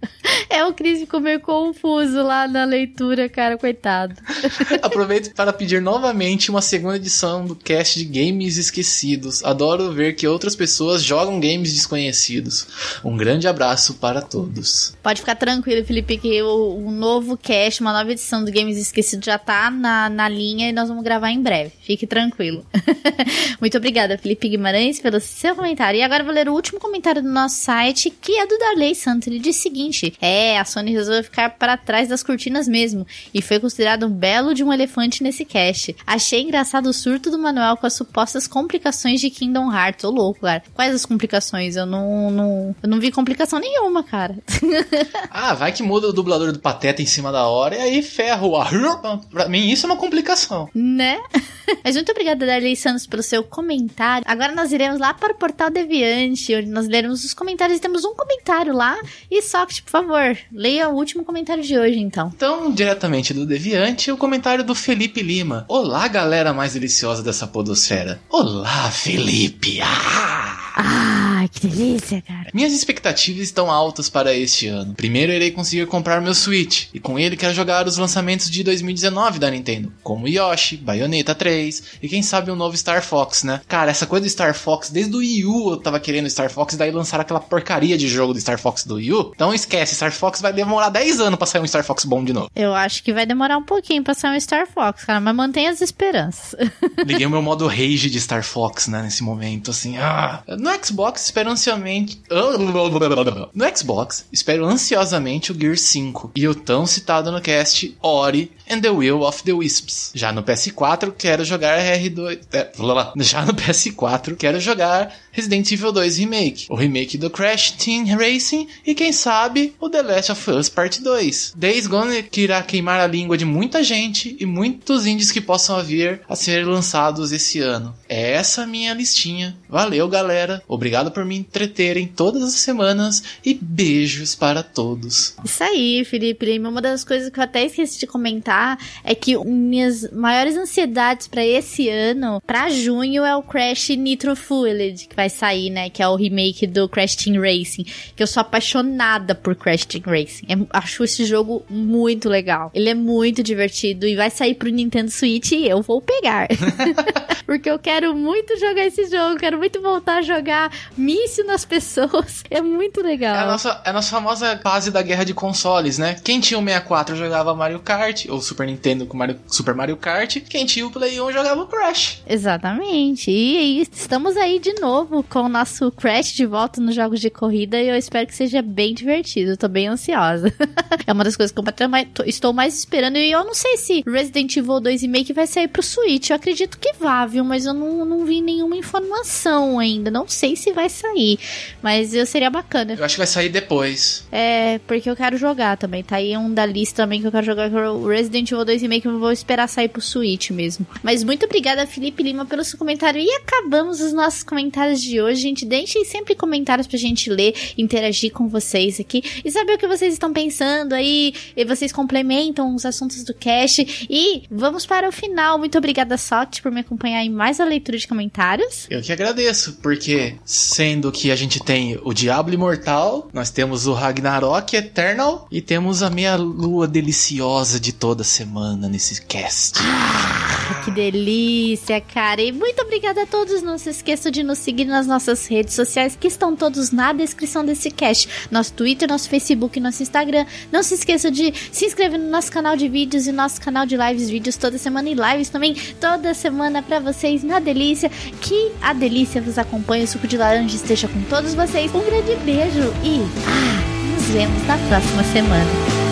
É, o Cris ficou meio confuso lá na leitura, cara, coitado. Aproveito para pedir novamente uma segunda edição do cast de Games Esquecidos. Adoro ver que outras pessoas jogam games desconhecidos. Um grande abraço para todos. Pode ficar tranquilo, Felipe, que o, o novo cast, uma nova edição do Games Esquecidos já tá na, na linha e nós vamos gravar em breve. Fique tranquilo. Muito obrigada, Felipe Guimarães, pelo seu comentário. E agora eu vou ler o último comentário do nosso site, que é do Darley Santos. Ele diz o seguinte: É, a Sony resolveu ficar para trás das cortinas mesmo. E foi considerado um belo de um elefante nesse cast. Achei engraçado o surto do Manuel com as supostas complicações de Kingdom Hearts. Ô louco, cara. Quais as complicações? Eu não, não, eu não vi complicação nenhuma, cara. Ah, vai que muda o dublador do Pateta em cima da hora e aí ferra o ar. Pra mim, isso é uma complicação. né? Mas muito obrigada, Darley Santos, pelo seu comentário. Agora nós iremos lá para o Portal Deviante, onde nós leremos os comentários. E temos um comentário lá. E Socket, por favor, leia o último comentário de hoje, então. Então, diretamente do Deviante, o comentário do Felipe Lima. Olá, galera mais deliciosa dessa podosfera. Olá, Felipe. Ah! Ai, que delícia, cara. Minhas expectativas estão altas para este ano. Primeiro irei conseguir comprar meu Switch, e com ele quero jogar os lançamentos de 2019 da Nintendo, como Yoshi, Bayonetta 3 e quem sabe um novo Star Fox, né? Cara, essa coisa do Star Fox, desde o Wii U eu tava querendo Star Fox, daí lançaram aquela porcaria de jogo do Star Fox do Wii U. Então esquece, Star Fox vai demorar 10 anos pra sair um Star Fox bom de novo. Eu acho que vai demorar um pouquinho pra sair um Star Fox, cara, mas mantenha as esperanças. Liguei o meu modo rage de Star Fox, né, nesse momento, assim. Ah. No Xbox, espero ansiosamente. No Xbox, espero ansiosamente o Gear 5 e o tão citado no cast Ori and the Will of the Wisps. Já no PS4, quero jogar R2. é. Já no PS4, quero jogar Resident Evil 2 Remake, o remake do Crash Team Racing e quem sabe o The Last of Us Part 2. Days Gone que irá queimar a língua de muita gente e muitos indies que possam vir a ser lançados esse ano. É essa minha listinha. Valeu, galera. Obrigado por me entreterem todas as semanas e beijos para todos. Isso aí, Felipe. Uma das coisas que eu até esqueci de comentar é que minhas maiores ansiedades pra esse ano, pra junho, é o Crash Nitro Fueled, que vai sair, né? Que é o remake do Crash Team Racing. Que eu sou apaixonada por Crash Team Racing. É- acho esse jogo muito legal. Ele é muito divertido e vai sair pro Nintendo Switch e eu vou pegar. Porque eu quero muito jogar esse jogo, quero muito voltar a jogar míssil nas pessoas. É muito legal. É a, nossa, é a nossa famosa fase da guerra de consoles, né? Quem tinha o 64 jogava Mario Kart, ou Super Nintendo com Mario, Super Mario Kart. Quem tinha o Play 1 jogava o Crash. Exatamente. E aí, estamos aí de novo com o nosso Crash de volta nos jogos de corrida e eu espero que seja bem divertido. Eu tô bem ansiosa. é uma das coisas que eu mais- estou mais esperando. E eu não sei se Resident Evil 2 Remake vai sair pro Switch. Eu acredito que vá, viu? Mas eu não, não vi nenhuma informação ainda. Não sei se vai sair. Mas eu seria bacana. Eu acho que vai sair depois. É, porque eu quero jogar também. Tá aí um da lista também que eu quero jogar, é o Resident Evil 2 Remake, eu vou esperar sair pro Switch mesmo. Mas muito obrigada, Felipe Lima, pelo seu comentário. E acabamos os nossos comentários de hoje. Gente, deixem sempre comentários pra gente ler, interagir com vocês aqui e saber o que vocês estão pensando aí. E vocês complementam os assuntos do cast. E vamos para o final. Muito obrigada, Soft, por me acompanhar em mais a leitura de comentários. Eu que agradeço, porque sendo que a gente tem o Diablo Imortal, nós temos o Ragnarok Eternal e temos a meia lua deliciosa de toda semana nesse cast. Ah, que delícia, cara. E muito obrigada a todos. Não se esqueçam de nos seguir nas nossas redes sociais, que estão todos na descrição desse cast. Nosso Twitter, nosso Facebook, nosso Instagram. Não se esqueçam de se inscrever no nosso canal de vídeos e nosso canal de lives, vídeos toda semana e lives também toda semana para vocês na delícia. Que a delícia vos acompanhe. O suco de laranja esteja com todos vocês. Um grande beijo e ah, nos vemos na próxima semana.